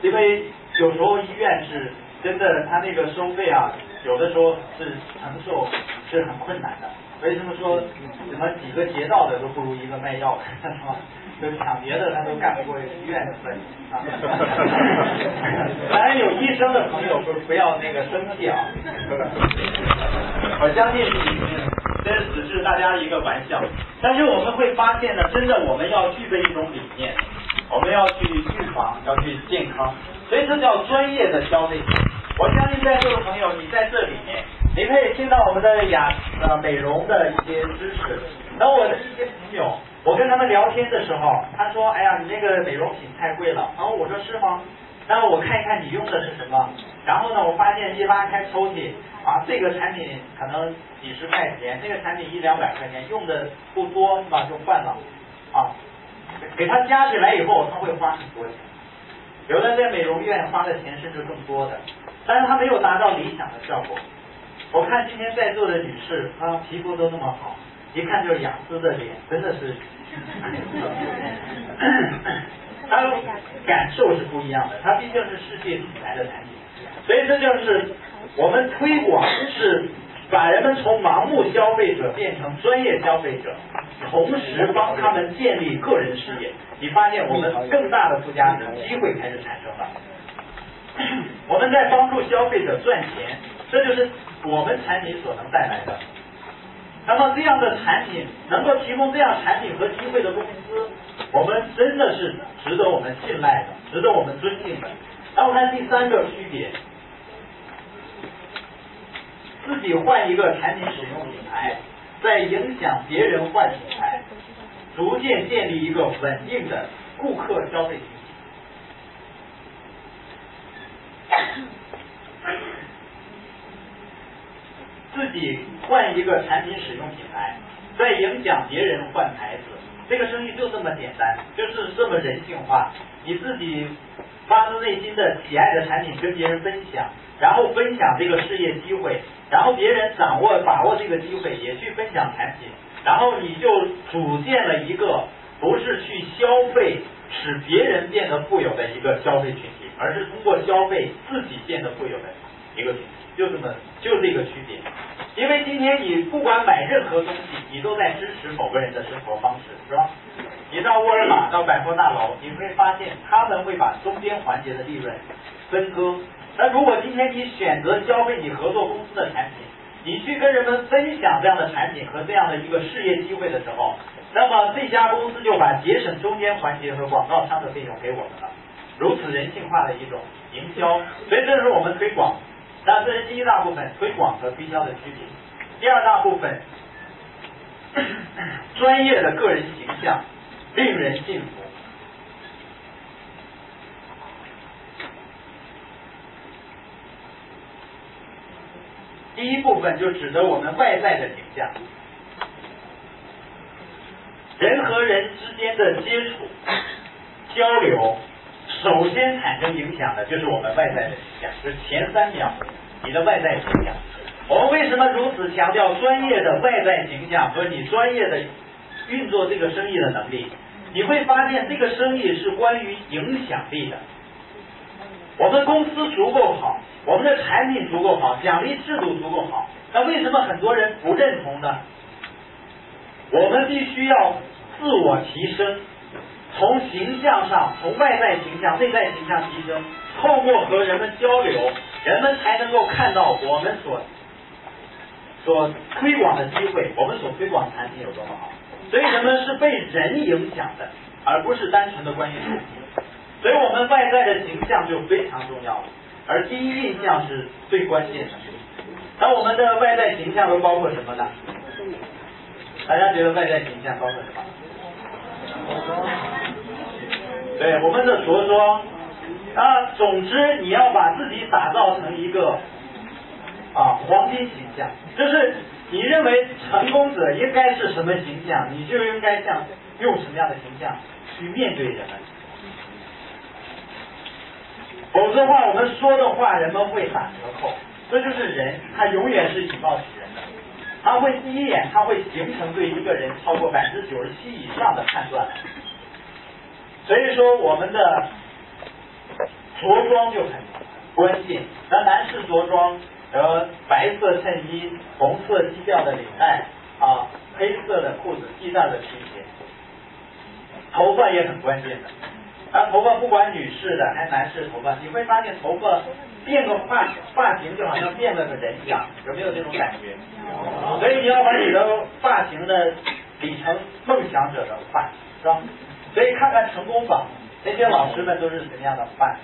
因为有时候医院是真的，他那个收费啊，有的时候是承受是很困难的。为什么说什么几个劫道的都不如一个卖药的，是吧？就抢劫的他都干不过医院的分啊。当然有医生的朋友不不要那个生气啊。我相信这只是大家一个玩笑，但是我们会发现呢，真的我们要具备一种理念，我们要去预防，要去健康，所以这叫专业的消费者。我相信在座的朋友，你在这里面，你可以听到我们的雅呃美容的一些知识。然后我的一些朋友，我跟他们聊天的时候，他说：“哎呀，你那个美容品太贵了。”然后我说：“是吗？”然后我看一看你用的是什么。然后呢，我发现一拉开抽屉，啊，这个产品可能几十块钱，那个产品一两百块钱，用的不多是吧？就换了，啊，给他加起来以后，他会花很多钱。有的在美容院花的钱甚至更多的，但是他没有达到理想的效果。我看今天在座的女士，啊，皮肤都那么好。一看就是雅思的脸，真的是，他感受是不一样的，他毕竟是世界品牌的产品，所以这就是我们推广是把人们从盲目消费者变成专业消费者，同时帮他们建立个人事业。你发现我们更大的附加值机会开始产生了，我们在帮助消费者赚钱，这就是我们产品所能带来的。那么这样的产品能够提供这样产品和机会的公司，我们真的是值得我们信赖的，值得我们尊敬的。然后看第三个区别，自己换一个产品使用品牌，在影响别人换品牌，逐渐建立一个稳定的顾客消费群体。自己换一个产品使用品牌，在影响别人换牌子，这个生意就这么简单，就是这么人性化。你自己发自内心的喜爱的产品跟别人分享，然后分享这个事业机会，然后别人掌握把握这个机会也去分享产品，然后你就组建了一个不是去消费使别人变得富有的一个消费群体，而是通过消费自己变得富有的一个群体。就这么，就这个区别。因为今天你不管买任何东西，你都在支持某个人的生活方式，是吧？你到沃尔玛、到百货大楼，你会发现他们会把中间环节的利润分割。那如果今天你选择消费你合作公司的产品，你去跟人们分享这样的产品和这样的一个事业机会的时候，那么这家公司就把节省中间环节和广告商的费用给我们了，如此人性化的一种营销，所以这是我们推广。那这是第一大部分推广和推销的区别。第二大部分，专业的个人形象令人信服。第一部分就指的我们外在的形象，人和人之间的接触、交流，首先产生影响的就是我们外在的形象，就是前三秒你的外在形象。我们为什么如此强调专业的外在形象和你专业的运作这个生意的能力？你会发现这个生意是关于影响力的。我们公司足够好。我们的产品足够好，奖励制度足够好，那为什么很多人不认同呢？我们必须要自我提升，从形象上，从外在形象、内在形象提升，透过和人们交流，人们才能够看到我们所所推广的机会，我们所推广的产品有多么好。所以人们是被人影响的，而不是单纯的关于产品。所以我们外在的形象就非常重要了。而第一印象是最关键的。那我们的外在形象都包括什么呢？大家觉得外在形象包括什么？对，我们的着装啊，总之你要把自己打造成一个啊黄金形象，就是你认为成功者应该是什么形象，你就应该像用什么样的形象去面对人们。否则的话，我们说的话人们会打折扣。这就是人，他永远是以貌取人他会第一眼，他会形成对一个人超过百分之九十七以上的判断。所以说，我们的着装就很关键。那男士着装，呃，白色衬衣，红色基调的领带，啊，黑色的裤子，系带的皮鞋，头发也很关键的。啊，头发不管女士的还是男士头发，你会发现头发变个发发型就好像变了个人一样，有没有这种感觉？所以你要把你的发型的理成梦想者的发，是吧？所以看看成功榜那些老师们都是什么样的发？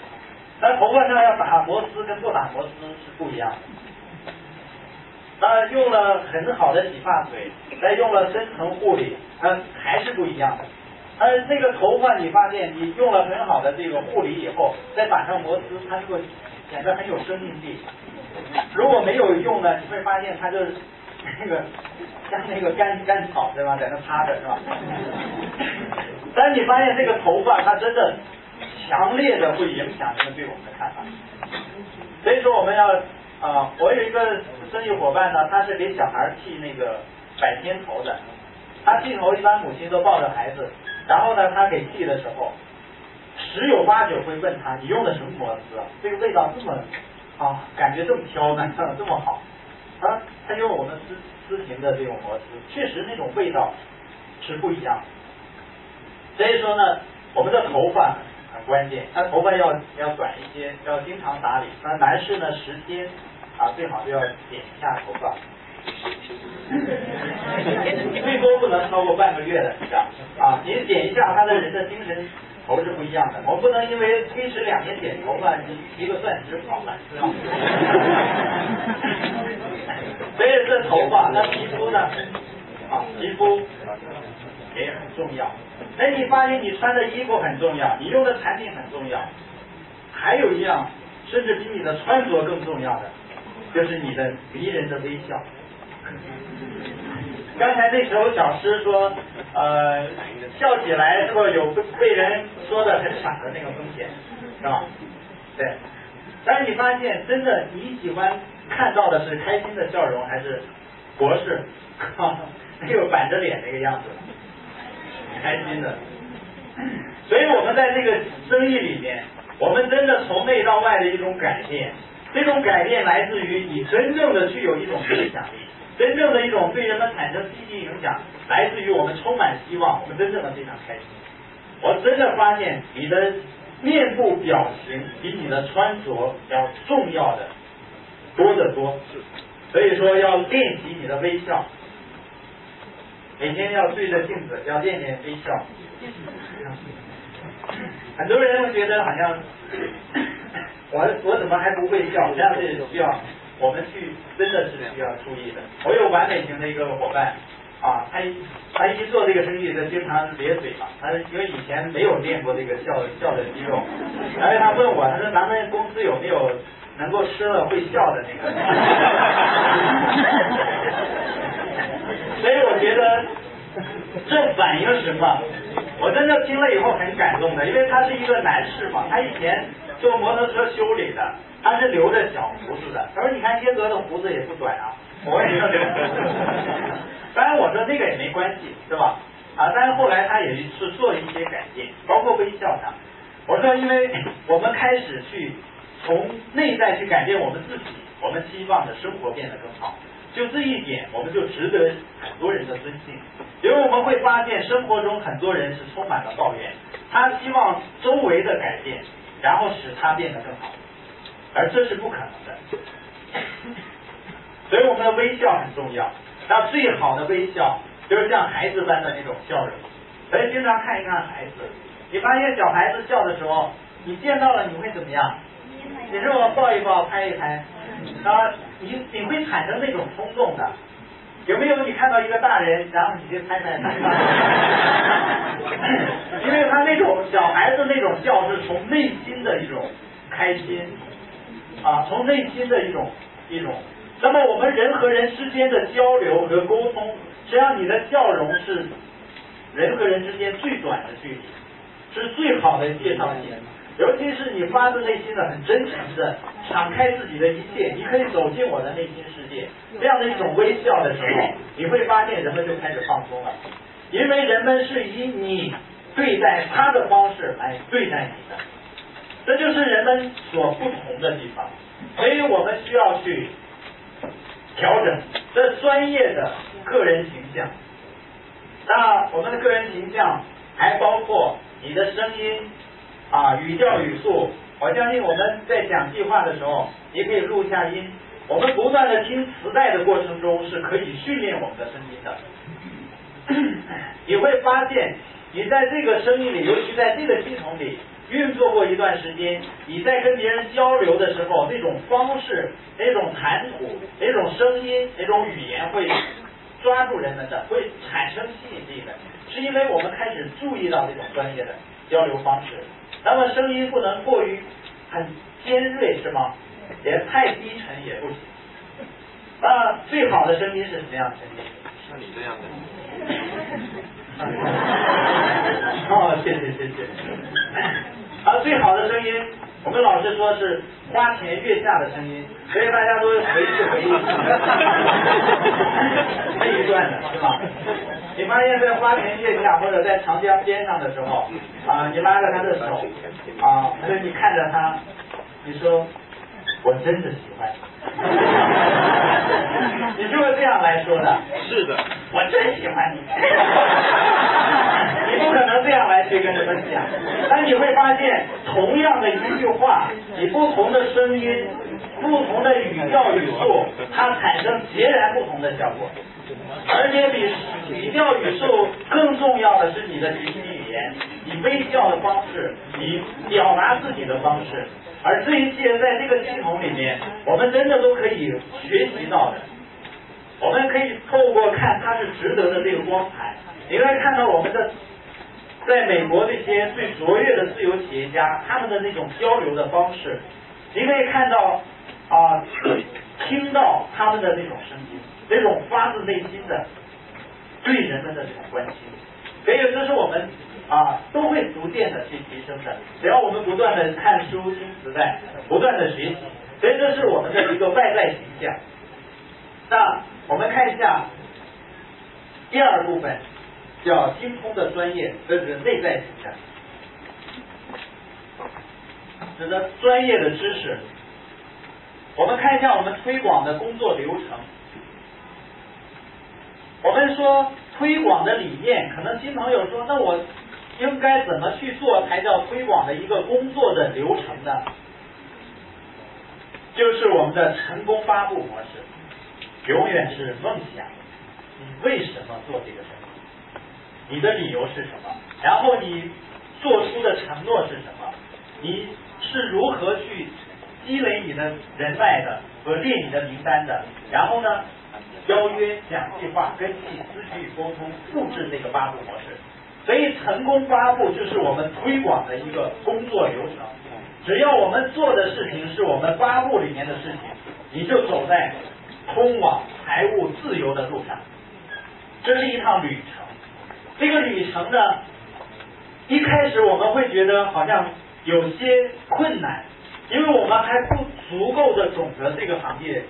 那头发上要打摩丝跟不打摩丝是不一样的。那用了很好的洗发水，再用了深层护理，那还是不一样的。呃，这个头发，你发现你用了很好的这个护理以后，再打上摩丝，它就会显得很有生命力。如果没有用呢，你会发现它就是 那个像那个干干草对吧，在那趴着是吧？但你发现这个头发，它真的强烈的会影响人们对我们的看法。所以说我们要啊，我有一个生意伙伴呢，他是给小孩剃那个百天头的，他剃头一般母亲都抱着孩子。然后呢，他给剃的时候，十有八九会问他：“你用的什么摩丝？这个味道这么啊，感觉这么飘呢，这么好。”他他用我们丝丝型的这种摩丝，确实那种味道是不一样。所以说呢，我们的头发很关键，他头发要要短一些，要经常打理。那男士呢，时间啊最好就要剪一下头发。最多不能超过半个月的是吧啊！你点一下，他的人的精神头是不一样的。我不能因为推迟两年剪头发，一个钻石跑了，是吧？所以这头发，那皮肤呢？啊，皮肤也很重要。那，你发现你穿的衣服很重要，你用的产品很重要，还有一样，甚至比你的穿着更重要的，就是你的迷人的微笑。刚才那首小诗说，呃，笑起来是不是有被人说的很傻的那个风险，是吧？对。但是你发现，真的你喜欢看到的是开心的笑容，还是博士 那个板着脸那个样子？开心的。所以我们在这个生意里面，我们真的从内到外的一种改变，这种改变来自于你真正的具有一种影响力。真正的一种对人们产生积极影响，来自于我们充满希望，我们真正的非常开心。我真的发现你的面部表情比你的穿着要重要的多得多，所以说要练习你的微笑。每天要对着镜子，要练练微笑。很多人觉得好像我我怎么还不会笑？这样是需要我们去真的是需要注意的。我有完美型的一个伙伴啊，他一他一做这个生意，他经常咧嘴嘛。他因为以前没有练过这个笑笑的肌肉，然后他问我，他说咱们公司有没有能够吃了会笑的那个？所以我觉得这反映什么？我真的听了以后很感动的，因为他是一个男士嘛，他以前做摩托车修理的，他是留着小胡子的。他说：“你看耶格的胡子也不短啊。”我也留。当然我说这个也没关系，是吧？啊，但是后来他也是做了一些改变，包括微笑上。我说，因为我们开始去从内在去改变我们自己，我们希望的生活变得更好。就这一点，我们就值得很多人的尊敬，因为我们会发现生活中很多人是充满了抱怨，他希望周围的改变，然后使他变得更好，而这是不可能的。所以我们的微笑很重要，那最好的微笑就是像孩子般的那种笑容。所以经常看一看孩子，你发现小孩子笑的时候，你见到了你会怎么样？你是我抱一抱，拍一拍。啊，你你会产生那种冲动的，有没有？你看到一个大人，然后你去拍拍他，因为他那种小孩子那种笑是从内心的一种开心啊，从内心的一种一种。那么我们人和人之间的交流和沟通，实际上你的笑容是人和人之间最短的距离，是最好的介绍点。尤其是你发自内心的、很真诚的敞开自己的一切，你可以走进我的内心世界，这样的一种微笑的时候，你会发现人们就开始放松了，因为人们是以你对待他的方式来对待你的，这就是人们所不同的地方，所以我们需要去调整这专业的个人形象。那我们的个人形象还包括你的声音。啊，语调语速，我相信我们在讲计划的时候，也可以录下音。我们不断的听磁带的过程中，是可以训练我们的声音的。你会发现，你在这个声音里，尤其在这个系统里运作过一段时间，你在跟别人交流的时候，那种方式、那种谈吐、那种声音、那种语言，会抓住人们的，会产生吸引力的，是因为我们开始注意到这种专业的交流方式。那么声音不能过于很尖锐是吗？也太低沉也不行。那最好的声音是什么样的声音？像你这样的。哦，谢谢谢谢。啊，最好的声音，我们老师说是花前月下的声音，所以大家都回去回忆这一段的是吧？你发现，在花前月下或者在长江边上的时候，啊，你拉着他的手，啊，或者你看着他，你说，我真的喜欢你，你是不是这样来说的？是的，我真喜欢你。你不可能这样来去跟人们讲，但你会发现，同样的一句话，以不同的声音、不同的语调语速，它产生截然不同的效果。而且比语调语速更重要的是你的肢体语言，你微笑的方式，你表达自己的方式，而这一切在这个系统里面，我们真的都可以学习到的。我们可以透过看它是值得的这个光彩，你会看到我们的在美国这些最卓越的自由企业家他们的那种交流的方式，你可以看到啊，听到他们的那种声音。那种发自内心的对人们的这种关心，所以这是我们啊都会逐渐的去提升的。只要我们不断的看书、听磁带，不断的学习，所以这是我们的一个外在形象。那我们看一下第二部分，叫精通的专业，这是内在形象，指的专业的知识。我们看一下我们推广的工作流程。我们说推广的理念，可能新朋友说，那我应该怎么去做才叫推广的一个工作的流程呢？就是我们的成功发布模式，永远是梦想。你为什么做这个生意？你的理由是什么？然后你做出的承诺是什么？你是如何去积累你的人脉的和列你的名单的？然后呢，邀约、讲计划、跟进、咨询沟通，复制这个八步模式。所以成功八步就是我们推广的一个工作流程。只要我们做的事情是我们八步里面的事情，你就走在通往财务自由的路上。这是一趟旅程。这个旅程呢，一开始我们会觉得好像有些困难，因为我们还不足够的懂得这个行业，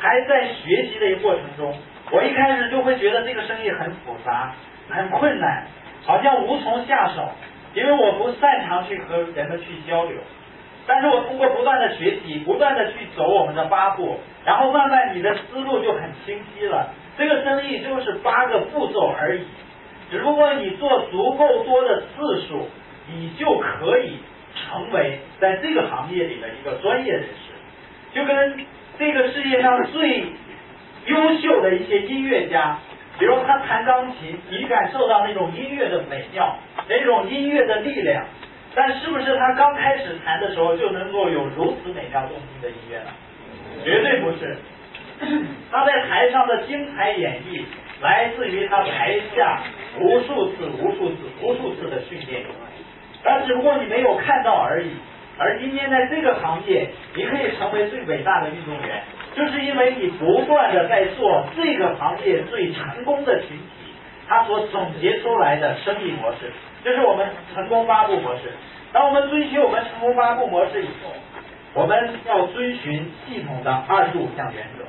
还在学习的一个过程中。我一开始就会觉得这个生意很复杂、很困难，好像无从下手。因为我不擅长去和人们去交流，但是我通过不断的学习，不断的去走我们的八步，然后慢慢你的思路就很清晰了。这个生意就是八个步骤而已，只不过你做足够多的次数，你就可以成为在这个行业里的一个专业人士。就跟这个世界上最优秀的一些音乐家。比如他弹钢琴，你感受到那种音乐的美妙，那种音乐的力量，但是不是他刚开始弹的时候就能够有如此美妙动听的音乐呢？绝对不是。他在台上的精彩演绎，来自于他台下无数次、无数次、无数次的训练，但只不过你没有看到而已。而今天在这个行业，你可以成为最伟大的运动员。就是因为你不断的在做这个行业最成功的群体，他所总结出来的生意模式，就是我们成功八步模式。当我们遵循我们成功八步模式以后，我们要遵循系统的二十五项原则、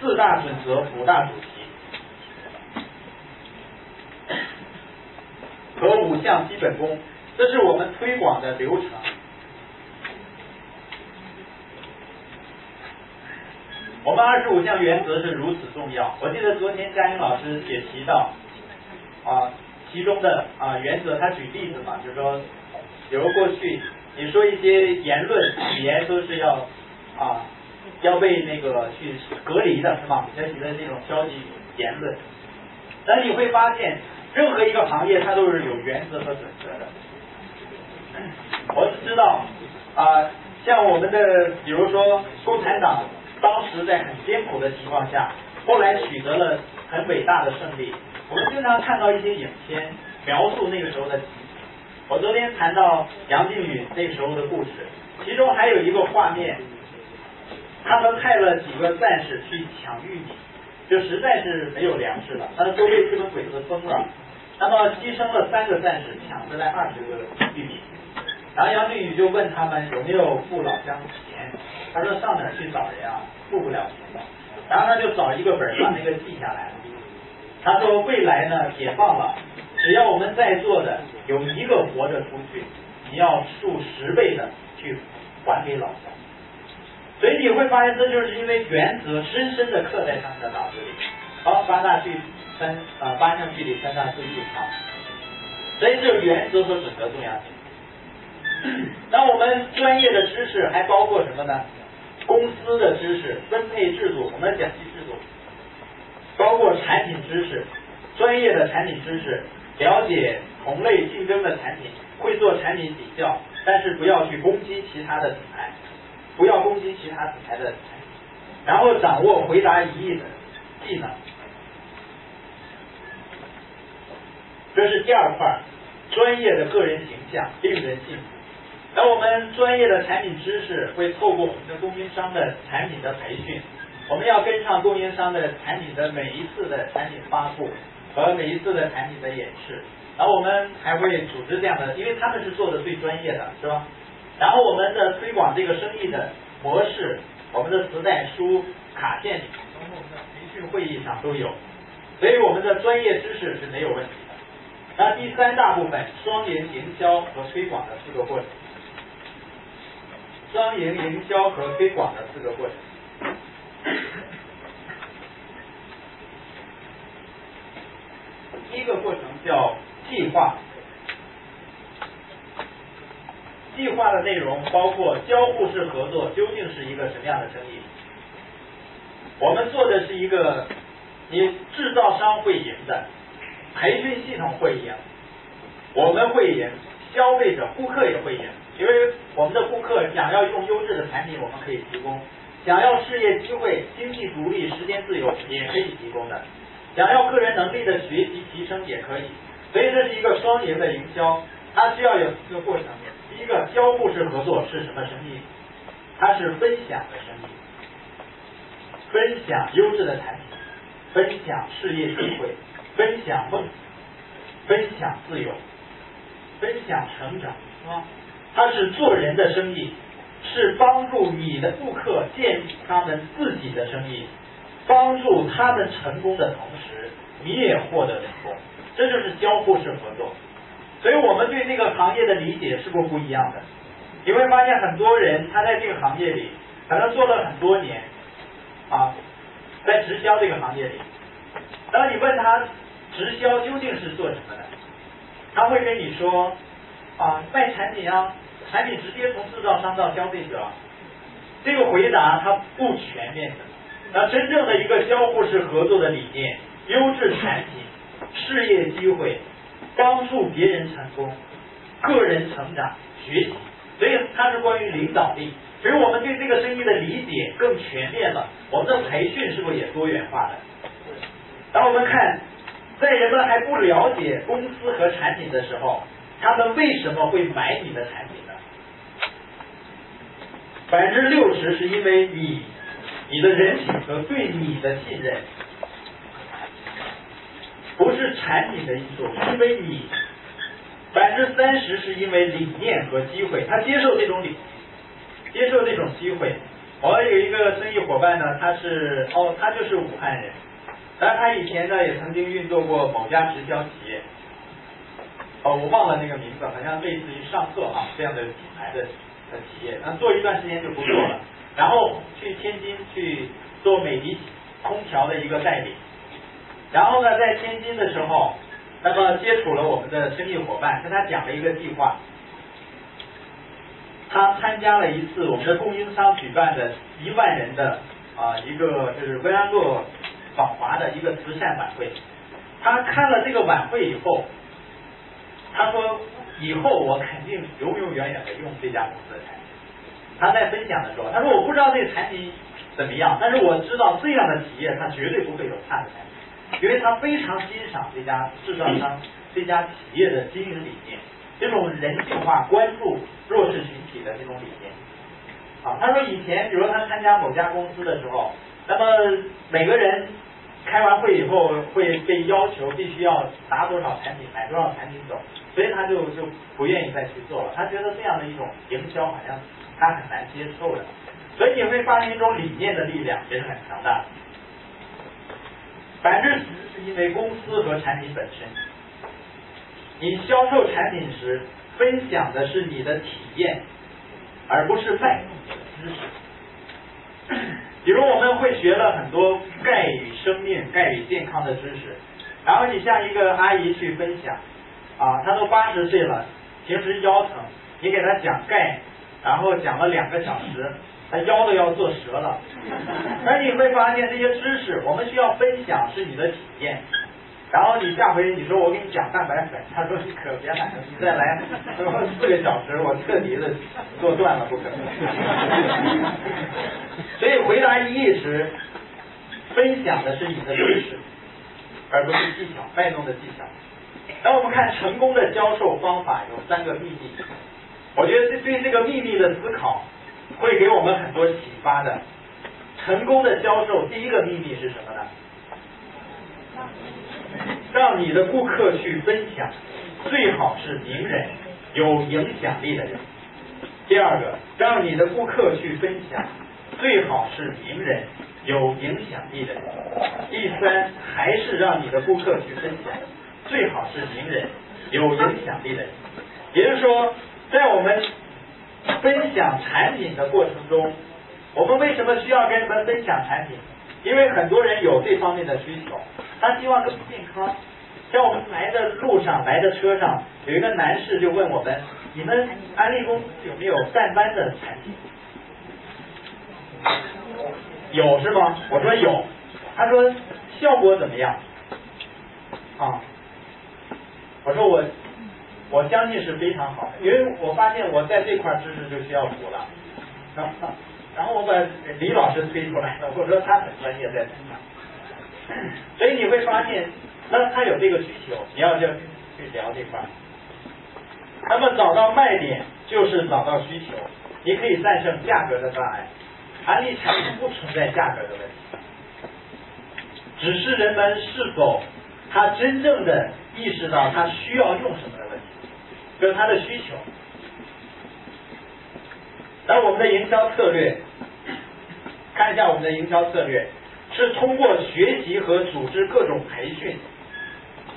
四大准则、五大主题和五项基本功，这是我们推广的流程。我们二十五项原则是如此重要。我记得昨天佳音老师也提到啊，其中的啊原则，他举例子嘛，就是说，比如过去你说一些言论语言都是要啊要被那个去隔离的，是吧？要提的这种消极言论。但你会发现，任何一个行业它都是有原则和准则的。我只知道啊，像我们的比如说共产党。当时在很艰苦的情况下，后来取得了很伟大的胜利。我们经常看到一些影片描述那个时候的情景。我昨天谈到杨靖宇那时候的故事，其中还有一个画面，他们派了几个战士去抢玉米，就实在是没有粮食了，但是都被日本鬼子封了。那么牺牲了三个战士，抢回来二十个玉米。然后杨靖宇就问他们有没有父老乡亲。他说上哪去找人啊？付不了钱的。然后他就找一个本儿把那个记下来了。他说未来呢解放了，只要我们在座的有一个活着出去，你要数十倍的去还给老乡。所以你会发现，这就是因为原则深深的刻在他们的脑子里。好，八大去三啊八项距离三大四一好。所以这原则和准则重要性。那我们专业的知识还包括什么呢？公司的知识、分配制度、我们的奖励制度，包括产品知识、专业的产品知识，了解同类竞争的产品，会做产品比较，但是不要去攻击其他的品牌，不要攻击其他品牌的，然后掌握回答疑义的技能，这是第二块，专业的个人形象令人信服。那我们专业的产品知识会透过我们的供应商的产品的培训，我们要跟上供应商的产品的每一次的产品发布和每一次的产品的演示，然后我们还会组织这样的，因为他们是做的最专业的，是吧？然后我们的推广这个生意的模式，我们的磁带书、卡片，包括我们的培训会议上都有，所以我们的专业知识是没有问题的。那第三大部分，双赢营销和推广的四个过程。双赢营销和推广的四个过程。第一个过程叫计划，计划的内容包括交互式合作究竟是一个什么样的生意？我们做的是一个你制造商会赢的，培训系统会赢，我们会赢，消费者、顾客也会赢，因为我们的顾客想要用优质的产品，我们可以提供；想要事业机会、经济独立、时间自由，也可以提供的；想要个人能力的学习提升，也可以。所以这是一个双赢的营销，它需要有四个过程。第一个，交互式合作是什么生意？它是分享的生意，分享优质的产品，分享事业机会，分享梦，分享自由，分享成长，是吧？它是做人的生意，是帮助你的顾客建立他们自己的生意，帮助他们成功的同时，你也获得成功。这就是交互式合作，所以我们对这个行业的理解是不是不一样的？你会发现很多人他在这个行业里可能做了很多年啊，在直销这个行业里，当你问他直销究竟是做什么的，他会跟你说啊卖产品啊，产品直接从制造商到消费者。这个回答它不全面的。那真正的一个交互式合作的理念，优质产品。事业机会，帮助别人成功，个人成长学习，所以它是关于领导力。所以我们对这个生意的理解更全面了。我们的培训是不是也多元化的？当我们看，在人们还不了解公司和产品的时候，他们为什么会买你的产品呢？百分之六十是因为你，你的人品和对你的信任。不是产品的因素，因为你百分之三十是因为理念和机会，他接受这种理，接受这种机会。我有一个生意伙伴呢，他是哦，他就是武汉人，但他以前呢也曾经运作过某家直销企业，哦，我忘了那个名字，好像类似于上色啊这样的品牌的的企业，那做一段时间就不做了，然后去天津去做美的空调的一个代理。然后呢，在天津的时候，那么接触了我们的生意伙伴，跟他讲了一个计划。他参加了一次我们的供应商举办的一万人的啊一个就是维安洛访华的一个慈善晚会。他看了这个晚会以后，他说以后我肯定永永远远的用这家公司的产品。他在分享的时候，他说我不知道这个产品怎么样，但是我知道这样的企业他绝对不会有差的产品。因为他非常欣赏这家制造商、这家企业的经营理念，这种人性化、关注弱势群体的这种理念。啊，他说以前，比如他参加某家公司的时候，那么每个人开完会以后会被要求必须要拿多少产品、买多少产品走，所以他就就不愿意再去做了。他觉得这样的一种营销好像他很难接受的。所以你会发现一种理念的力量也是很强大的。百分之十是因为公司和产品本身。你销售产品时分享的是你的体验，而不是卖你的知识。比如我们会学了很多钙与生命、钙与健康的知识，然后你向一个阿姨去分享，啊，他都八十岁了，平时腰疼，你给他讲钙，然后讲了两个小时。他腰都要坐折了，而你会发现这些知识，我们需要分享是你的体验。然后你下回你说我给你讲蛋白粉，他说你可别来了，你再来四个小时，我彻底的做断了不可能。所以回答一亿时，分享的是你的知识，而不是技巧，卖弄的技巧。当我们看成功的销售方法有三个秘密，我觉得这对这个秘密的思考。会给我们很多启发的。成功的销售第一个秘密是什么呢？让你的顾客去分享，最好是名人，有影响力的人。第二个，让你的顾客去分享，最好是名人，有影响力的人。第三，还是让你的顾客去分享，最好是名人，有影响力的人。也就是说，在我们。分享产品的过程中，我们为什么需要跟人们分享产品？因为很多人有这方面的需求，他希望更健康。像我们来的路上，来的车上，有一个男士就问我们：你们安利公司有没有淡斑的产品？有是吗？我说有。他说效果怎么样？啊，我说我我相信是非常好的，因为我发现我在这块知识就需要补了。然后然后我把李老师推出来了，我说他很专业在这块，所以你会发现，那他有这个需求，你要就去聊这块。那么找到卖点就是找到需求，你可以战胜价格的障碍。安利产品不存在价格的问题，只是人们是否他真正的意识到他需要用什么的问题，就是他的需求。那我们的营销策略，看一下我们的营销策略，是通过学习和组织各种培训，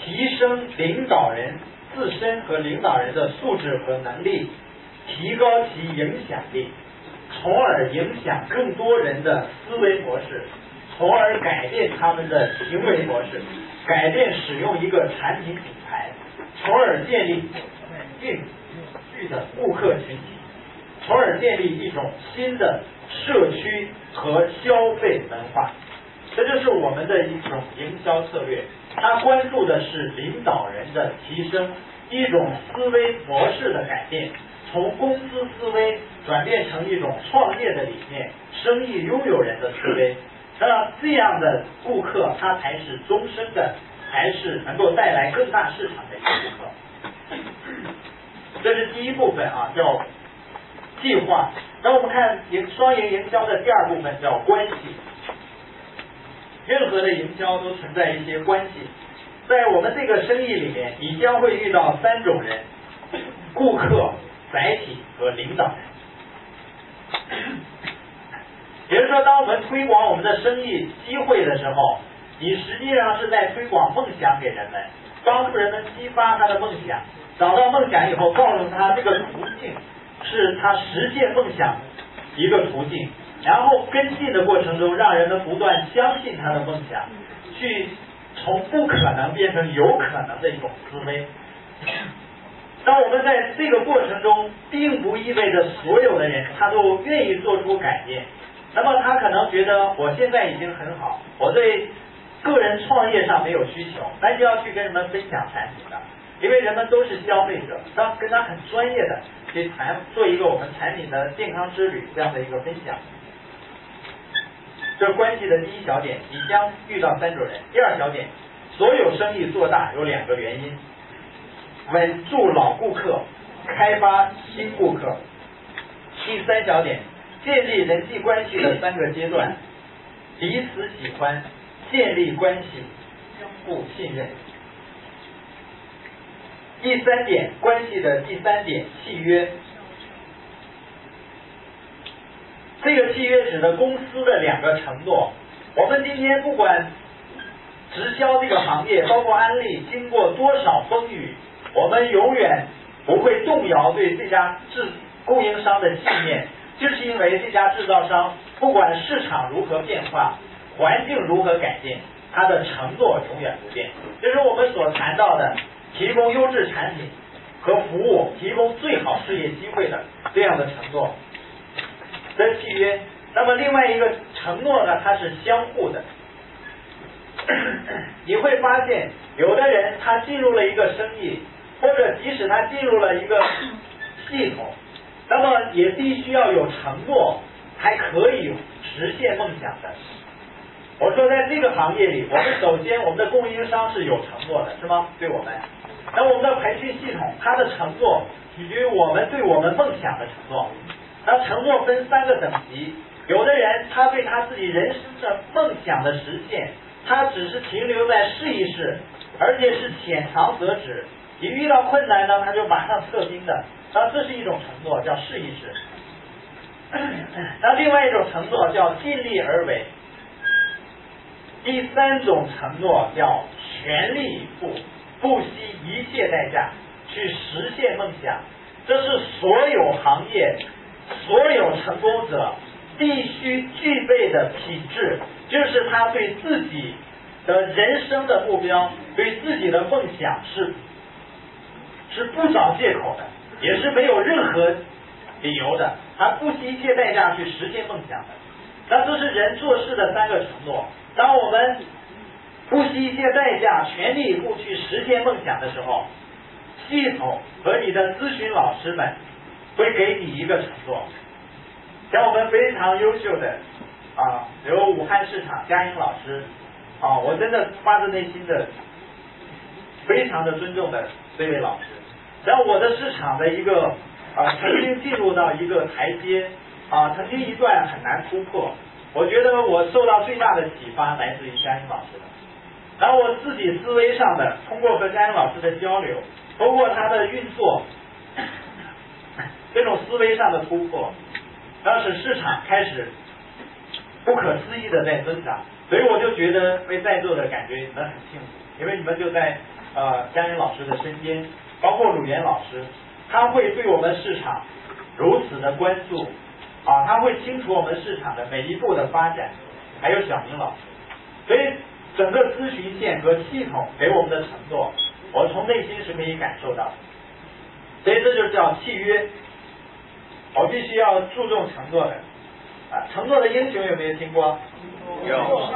提升领导人自身和领导人的素质和能力，提高其影响力，从而影响更多人的思维模式，从而改变他们的行为模式，改变使用一个产品品牌，从而建立稳定有序的顾客群体。从而建立一种新的社区和消费文化，这就是我们的一种营销策略。它关注的是领导人的提升，一种思维模式的改变，从公司思维转变成一种创业的理念、生意拥有人的思维。那这样的顾客，他才是终身的，才是能够带来更大市场的一个顾客。这是第一部分啊，叫。计划，那我们看营双赢营销的第二部分叫关系。任何的营销都存在一些关系，在我们这个生意里面，你将会遇到三种人：顾客、载体和领导人。比如说，当我们推广我们的生意机会的时候，你实际上是在推广梦想给人们，帮助人们激发他的梦想，找到梦想以后，告诉他这个途径。是他实现梦想一个途径，然后跟进的过程中，让人们不断相信他的梦想，去从不可能变成有可能的一种思维。当我们在这个过程中，并不意味着所有的人他都愿意做出改变。那么他可能觉得我现在已经很好，我对个人创业上没有需求，那就要去跟人们分享产品了，因为人们都是消费者，当跟他很专业的。去谈做一个我们产品的健康之旅这样的一个分享，这关系的第一小点，你将遇到三种人。第二小点，所有生意做大有两个原因：稳住老顾客，开发新顾客。第三小点，建立人际关系的三个阶段：彼此喜欢，建立关系，相互信任。第三点关系的第三点契约，这个契约指的公司的两个承诺。我们今天不管直销这个行业，包括安利，经过多少风雨，我们永远不会动摇对这家制供应商的信念，就是因为这家制造商不管市场如何变化，环境如何改变，他的承诺永远不变。就是我们所谈到的。提供优质产品和服务，提供最好事业机会的这样的承诺的契约。那么另外一个承诺呢，它是相互的。你会发现，有的人他进入了一个生意，或者即使他进入了一个系统，那么也必须要有承诺，才可以实现梦想的。我说，在这个行业里，我们首先我们的供应商是有承诺的，是吗？对我们。那我们的培训系统，它的承诺取决于我们对我们梦想的承诺。那承诺分三个等级，有的人他对他自己人生的梦想的实现，他只是停留在试一试，而且是浅尝辄止。一遇到困难呢，他就马上撤兵的。那这是一种承诺，叫试一试。那另外一种承诺叫尽力而为。第三种承诺叫全力以赴。不惜一切代价去实现梦想，这是所有行业、所有成功者必须具备的品质，就是他对自己的人生的目标、对自己的梦想是是不找借口的，也是没有任何理由的，他不惜一切代价去实现梦想的。那这是人做事的三个承诺。当我们不惜一切代价，全力以赴去实现梦想的时候，系统和你的咨询老师们会给你一个承诺，像我们非常优秀的啊，比如武汉市场佳音老师啊，我真的发自内心的非常的尊重的这位老师，然后我的市场的一个啊曾经进入到一个台阶啊，曾经一段很难突破，我觉得我受到最大的启发来自于佳音老师的，然后我自己思维上的通过和佳音老师的交流。通过他的运作，这种思维上的突破，当时市场开始不可思议的在增长，所以我就觉得为在座的感觉你们很幸福，因为你们就在呃江云老师的身边，包括鲁岩老师，他会对我们市场如此的关注啊，他会清楚我们市场的每一步的发展，还有小明老师，所以整个咨询线和系统给我们的承诺。我从内心是可以感受到，所以这就叫契约。我必须要注重承诺的啊，承诺的英雄有没有听过？有。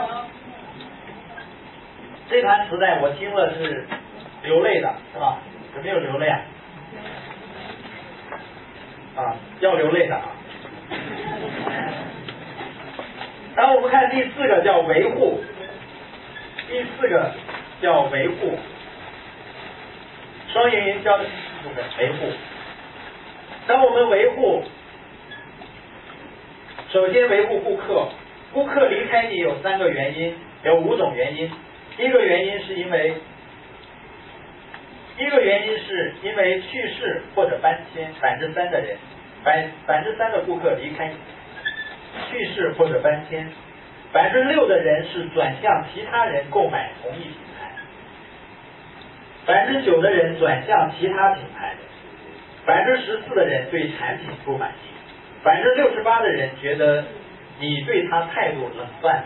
这盘磁带我听了是流泪的，是吧？有没有流泪啊？啊，要流泪的啊。然后我们看第四个叫维护，第四个叫维护。双运营销的部分维护，当我们维护，首先维护顾客，顾客离开你有三个原因，有五种原因。第一个原因是因为，第一个原因是因为去世或者搬迁，百分之三的人，百百分之三的顾客离开，去世或者搬迁，百分之六的人是转向其他人购买同一品牌。百分之九的人转向其他品牌，百分之十四的人对产品不满意，百分之六十八的人觉得你对他态度冷淡，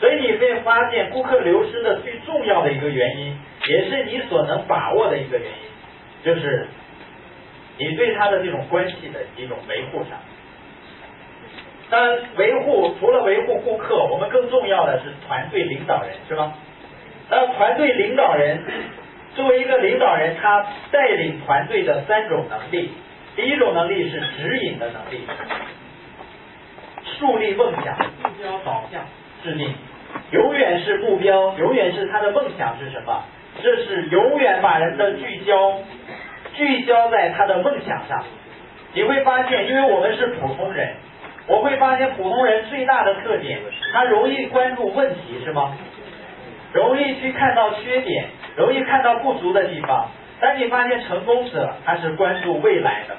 所以你会发现顾客流失的最重要的一个原因，也是你所能把握的一个原因，就是你对他的这种关系的一种维护上。当然，维护除了维护顾客，我们更重要的是团队领导人，是吗？那团队领导人。作为一个领导人，他带领团队的三种能力，第一种能力是指引的能力，树立梦想，目标导向致命，永远是目标，永远是他的梦想是什么？这是永远把人的聚焦聚焦在他的梦想上。你会发现，因为我们是普通人，我会发现普通人最大的特点，他容易关注问题，是吗？容易去看到缺点。容易看到不足的地方，但你发现成功者他是关注未来的，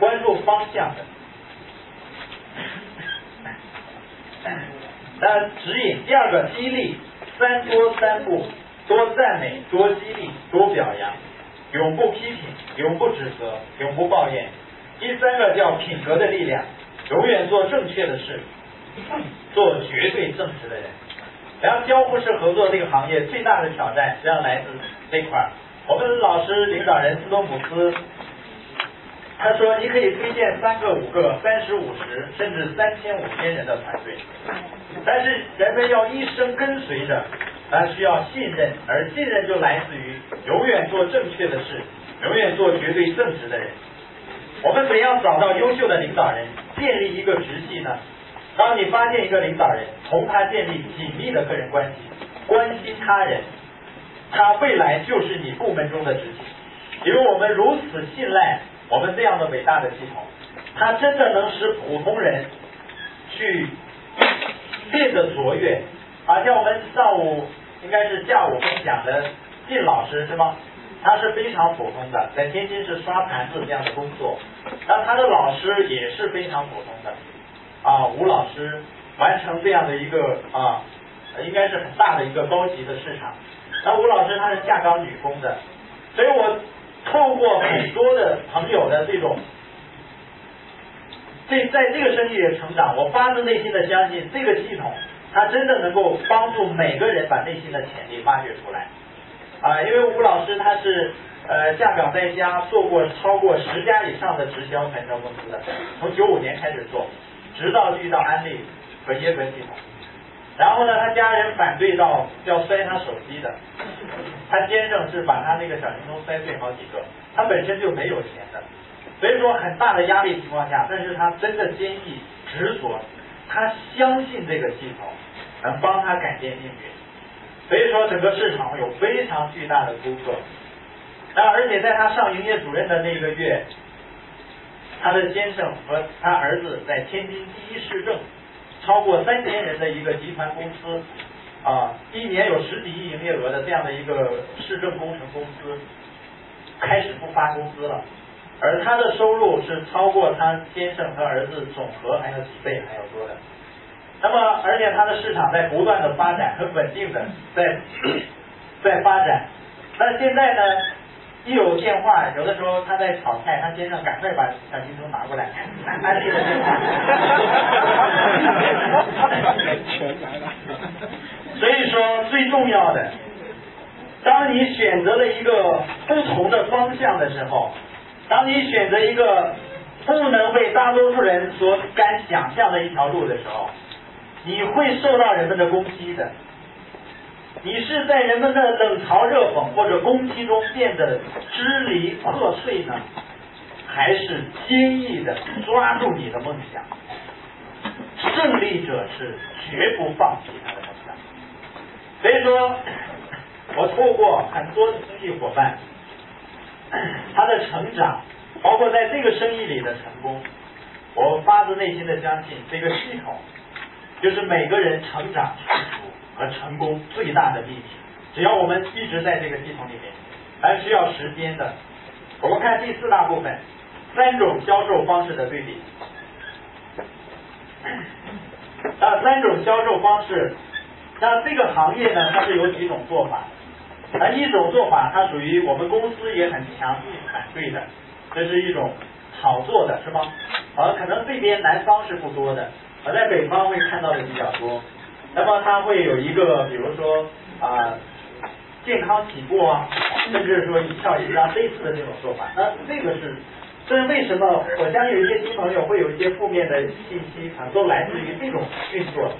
关注方向的。那指引第二个激励，三多三不，多赞美，多激励，多表扬，永不批评，永不指责，永不抱怨。第三个叫品格的力量，永远做正确的事，做绝对正直的人。然后交互式合作这个行业最大的挑战实际上来自这块儿。我们老师领导人斯多姆斯，他说你可以推荐三个、五个、三十五十，甚至三千、五千人的团队，但是人们要一生跟随着，他需要信任，而信任就来自于永远做正确的事，永远做绝对正直的人。我们怎样找到优秀的领导人，建立一个直系呢？当你发现一个领导人，同他建立紧密的个人关系，关心他人，他未来就是你部门中的直系。因为我们如此信赖我们这样的伟大的系统，它真的能使普通人去变得卓越。啊，像我们上午应该是下午分享的靳老师是吗？他是非常普通的，在天津是刷盘子这样的工作，那他的老师也是非常普通的。啊，吴老师完成这样的一个啊，应该是很大的一个高级的市场。那吴老师他是下岗女工的，所以我透过很多的朋友的这种，这在这个生意里成长，我发自内心的相信这个系统，它真的能够帮助每个人把内心的潜力发掘出来。啊，因为吴老师他是呃下岗在家做过超过十家以上的直销传销公司的，从九五年开始做。直到遇到安利和耶格系统，然后呢，他家人反对到要摔他手机的，他先生是把他那个小灵通摔碎好几个，他本身就没有钱的，所以说很大的压力情况下，但是他真的坚毅执着，他相信这个系统能帮他改变命运，所以说整个市场有非常巨大的突破。那而且在他上营业主任的那个月，他的先生和他儿子在天津第一市政，超过三千人的一个集团公司。啊，一年有十几亿营业额的这样的一个市政工程公司，开始不发工资了，而他的收入是超过他先生和儿子总和还有几倍还要多的。那么，而且他的市场在不断的发展，很稳定的在在发展。那现在呢？一有电话，有的时候他在炒菜，他先生赶快把小金钟拿过来，安利的电话。全来了。所以说，最重要的，当你选择了一个不同的方向的时候，当你选择一个不能被大多数人所敢想象的一条路的时候，你会受到人们的攻击的。你是在人们的冷嘲热讽或者攻击中变得支离破碎呢，还是坚毅的抓住你的梦想？胜利者是绝不放弃他的梦想。所以说，我透过很多的生意伙伴，他的成长，包括在这个生意里的成功，我发自内心的相信，这个系统就是每个人成长。和成功最大的利器，只要我们一直在这个系统里面，还需要时间的。我们看第四大部分，三种销售方式的对比。那，三种销售方式，那这个行业呢，它是有几种做法。啊，一种做法，它属于我们公司也很强反对的，这是一种炒作的，是吗？好，可能这边南方是不多的，而在北方会看到的比较多。那么它会有一个，比如说啊，健康起步啊，甚至说一跳一拉类似的这种做法。那这个是，这是为什么？我相信有一些新朋友会有一些负面的信息，可能都来自于这种运作。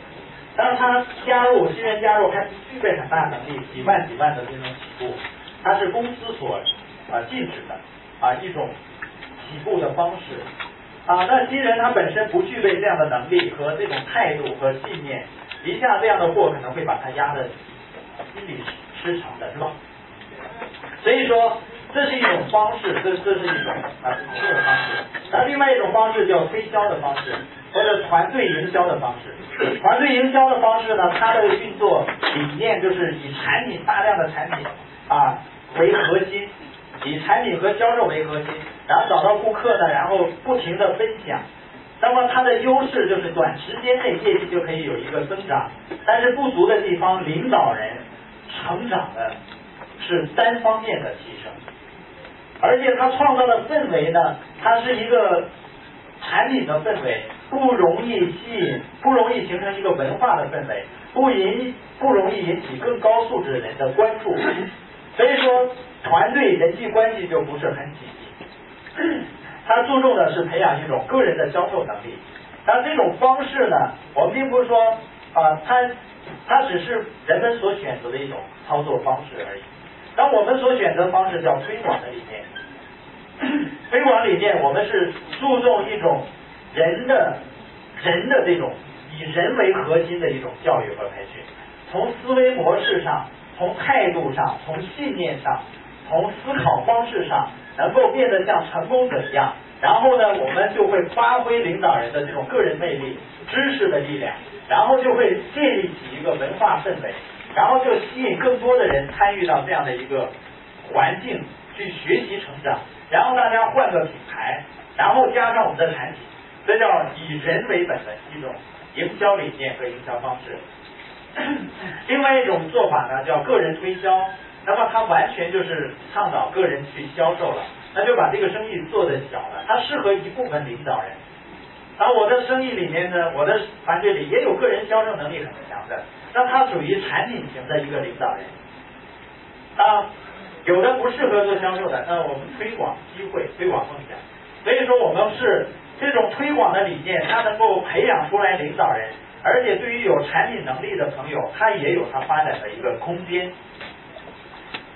当他加入新人加入，还具备很大能力，几万几万的这种起步，它是公司所啊禁止的啊一种起步的方式啊。那新人他本身不具备这样的能力和这种态度和信念。一下这样的货可能会把他压的心理失常的是吧？所以说这是一种方式，这这是一种啊这种方式。那另外一种方式叫推销的方式，或者团队营销的方式。团队营销的方式呢，它的运作理念就是以产品大量的产品啊为核心，以产品和销售为核心，然后找到顾客呢，然后不停的分享。那么它的优势就是短时间内业绩就可以有一个增长，但是不足的地方，领导人成长的是单方面的提升，而且它创造的氛围呢，它是一个产品的氛围，不容易吸引，不容易形成一个文化的氛围，不引不容易引起更高素质的人的关注，所以说团队人际关系就不是很紧密。他注重的是培养一种个人的销售能力，但这种方式呢，我们并不是说啊，它它只是人们所选择的一种操作方式而已。那我们所选择方式叫推广的理念，推广理念我们是注重一种人的人的这种以人为核心的一种教育和培训，从思维模式上，从态度上，从信念上，从思考方式上。能够变得像成功者一样，然后呢，我们就会发挥领导人的这种个人魅力、知识的力量，然后就会建立起一个文化氛围，然后就吸引更多的人参与到这样的一个环境去学习成长，然后大家换个品牌，然后加上我们的产品，这叫以人为本的一种营销理念和营销方式。另外一种做法呢，叫个人推销。那么他完全就是倡导个人去销售了，那就把这个生意做得小了。他适合一部分领导人，而我的生意里面呢，我的团队里也有个人销售能力很强的，那他属于产品型的一个领导人。啊，有的不适合做销售的，那我们推广机会，推广梦想。所以说我们是这种推广的理念，它能够培养出来领导人，而且对于有产品能力的朋友，他也有他发展的一个空间。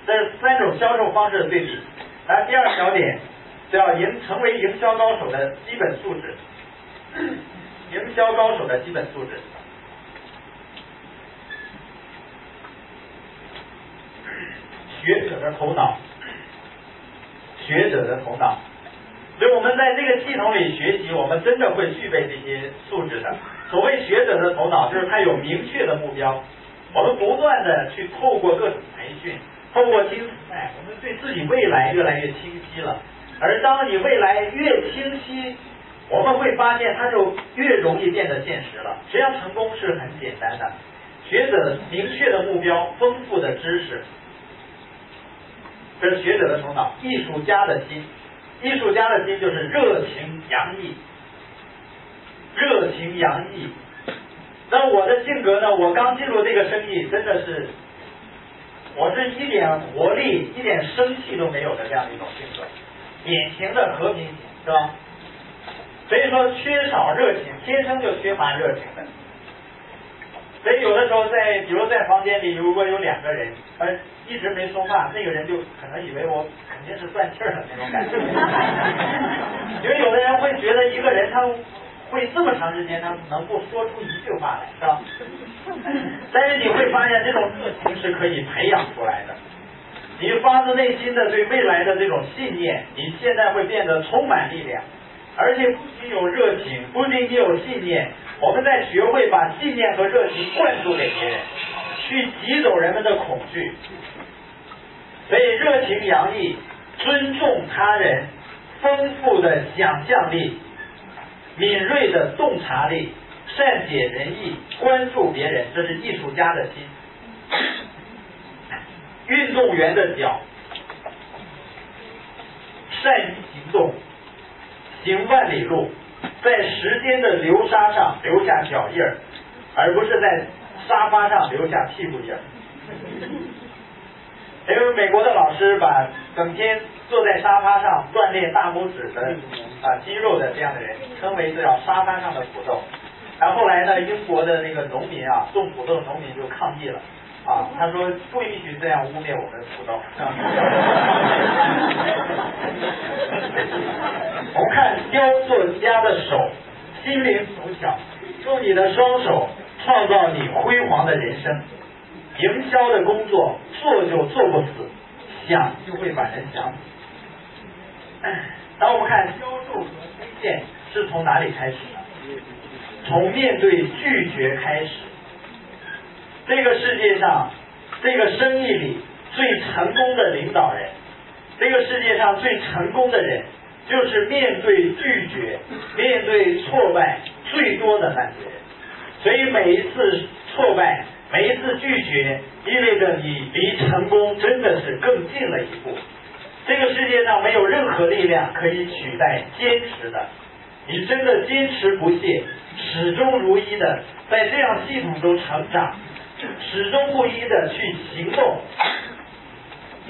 这三种销售方式的对比。来，第二小点叫营成为营销高手的基本素质，营销高手的基本素质。学者的头脑，学者的头脑。所以我们在这个系统里学习，我们真的会具备这些素质的。所谓学者的头脑，就是他有明确的目标。我们不断的去透过各种培训，透过听磁带，我们对自己未来越来越清晰了。而当你未来越清晰，我们会发现它就越容易变得现实了。实际上，成功是很简单的。学者明确的目标，丰富的知识，这是学者的头脑。艺术家的心，艺术家的心就是热情洋溢，热情洋溢。那我的性格呢？我刚进入这个生意，真的是，我是一点活力、一点生气都没有的这样的一种性格，典型的和平型，是吧？所以说缺少热情，天生就缺乏热情的。所以有的时候在，比如在房间里，如果有两个人，呃，一直没说话，那个人就可能以为我肯定是断气儿的那种感觉。因为有的人会觉得一个人他。会这么长时间，他能够说出一句话来，是吧？但是你会发现，这种热情是可以培养出来的。你发自内心的对未来的这种信念，你现在会变得充满力量，而且不仅有热情，不仅仅有信念，我们在学会把信念和热情灌输给别人，去挤走人们的恐惧。所以，热情洋溢，尊重他人，丰富的想象力。敏锐的洞察力，善解人意，关注别人，这是艺术家的心。运动员的脚，善于行动，行万里路，在时间的流沙上留下脚印儿，而不是在沙发上留下屁股印儿。因为美国的老师把整天坐在沙发上锻炼大拇指的啊肌肉的这样的人称为这叫沙发上的土豆。然后后来呢，英国的那个农民啊，种土豆的农民就抗议了啊，他说不允许这样污蔑我们的土豆。我们看雕塑家的手，心灵手巧，用你的双手创造你辉煌的人生。营销的工作做就做不死，想就会把人想死。当我们看销售和推荐是从哪里开始的？从面对拒绝开始。这个世界上，这个生意里最成功的领导人，这个世界上最成功的人，就是面对拒绝、面对挫败最多的那些人。所以每一次挫败。每一次拒绝，意味着你离成功真的是更近了一步。这个世界上没有任何力量可以取代坚持的。你真的坚持不懈，始终如一的在这样系统中成长，始终不一的去行动。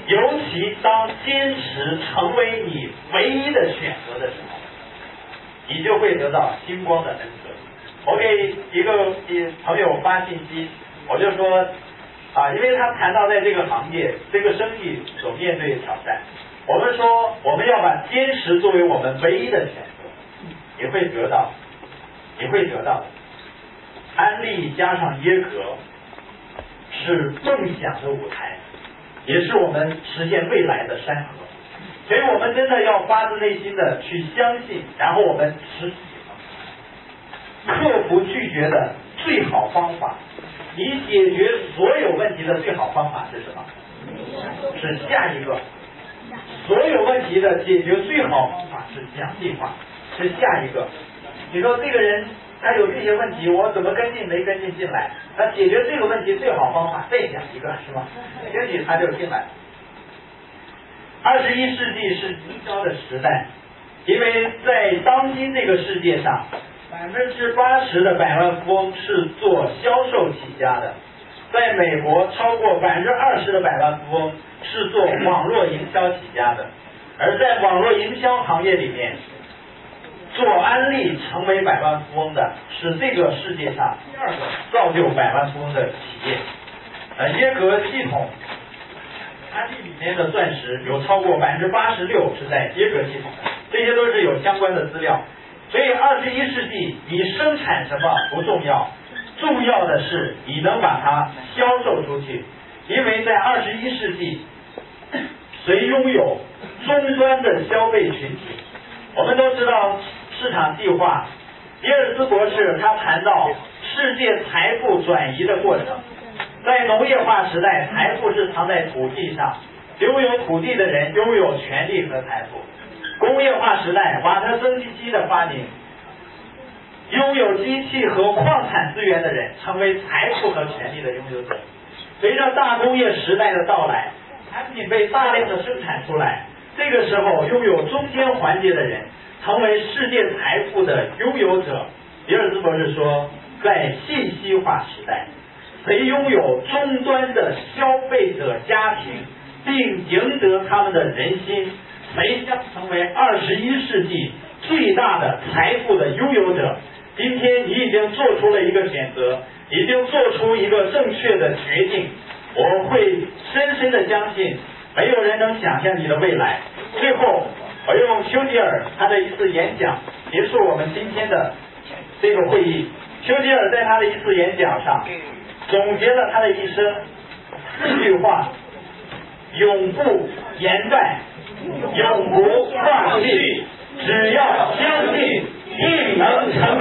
尤其当坚持成为你唯一的选择的时候，你就会得到星光的恩泽。我给一个朋友发信息。我就说啊，因为他谈到在这个行业、这个生意所面对的挑战，我们说我们要把坚持作为我们唯一的选择，你会得到，你会得到。安利加上耶格是梦想的舞台，也是我们实现未来的山河。所以我们真的要发自内心的去相信，然后我们持克服拒绝的最好方法。你解决所有问题的最好方法是什么？是下一个。所有问题的解决最好方法是讲计划，是下一个。你说这个人他有这些问题，我怎么跟进没跟进进来？他解决这个问题最好方法再讲一个，是吧？兴许他就进来。二十一世纪是营销的时代，因为在当今这个世界上。百分之八十的百万富翁是做销售起家的，在美国超过百分之二十的百万富翁是做网络营销起家的，而在网络营销行业里面，做安利成为百万富翁的是这个世界上第二个造就百万富翁的企业。呃，耶格系统它这里面的钻石有超过百分之八十六是在耶格系统的，这些都是有相关的资料。所以二十一世纪你生产什么不重要，重要的是你能把它销售出去。因为在二十一世纪，谁拥有终端的消费群体？我们都知道市场计划，比尔斯博士他谈到世界财富转移的过程。在农业化时代，财富是藏在土地上，拥有土地的人拥有权利和财富。工业化时代，瓦特增机机的发明，拥有机器和矿产资源的人成为财富和权利的拥有者。随着大工业时代的到来，产品被大量的生产出来，这个时候拥有中间环节的人成为世界财富的拥有者。比尔斯博士说，在信息化时代。谁拥有终端的消费者家庭，并赢得他们的人心，谁将成为二十一世纪最大的财富的拥有者？今天你已经做出了一个选择，已经做出一个正确的决定。我会深深的相信，没有人能想象你的未来。最后，我用丘吉尔他的一次演讲结束我们今天的这个会议。丘吉尔在他的一次演讲上。总结了他的一生四句话：永不言败，永不放弃，只要相信，定能成。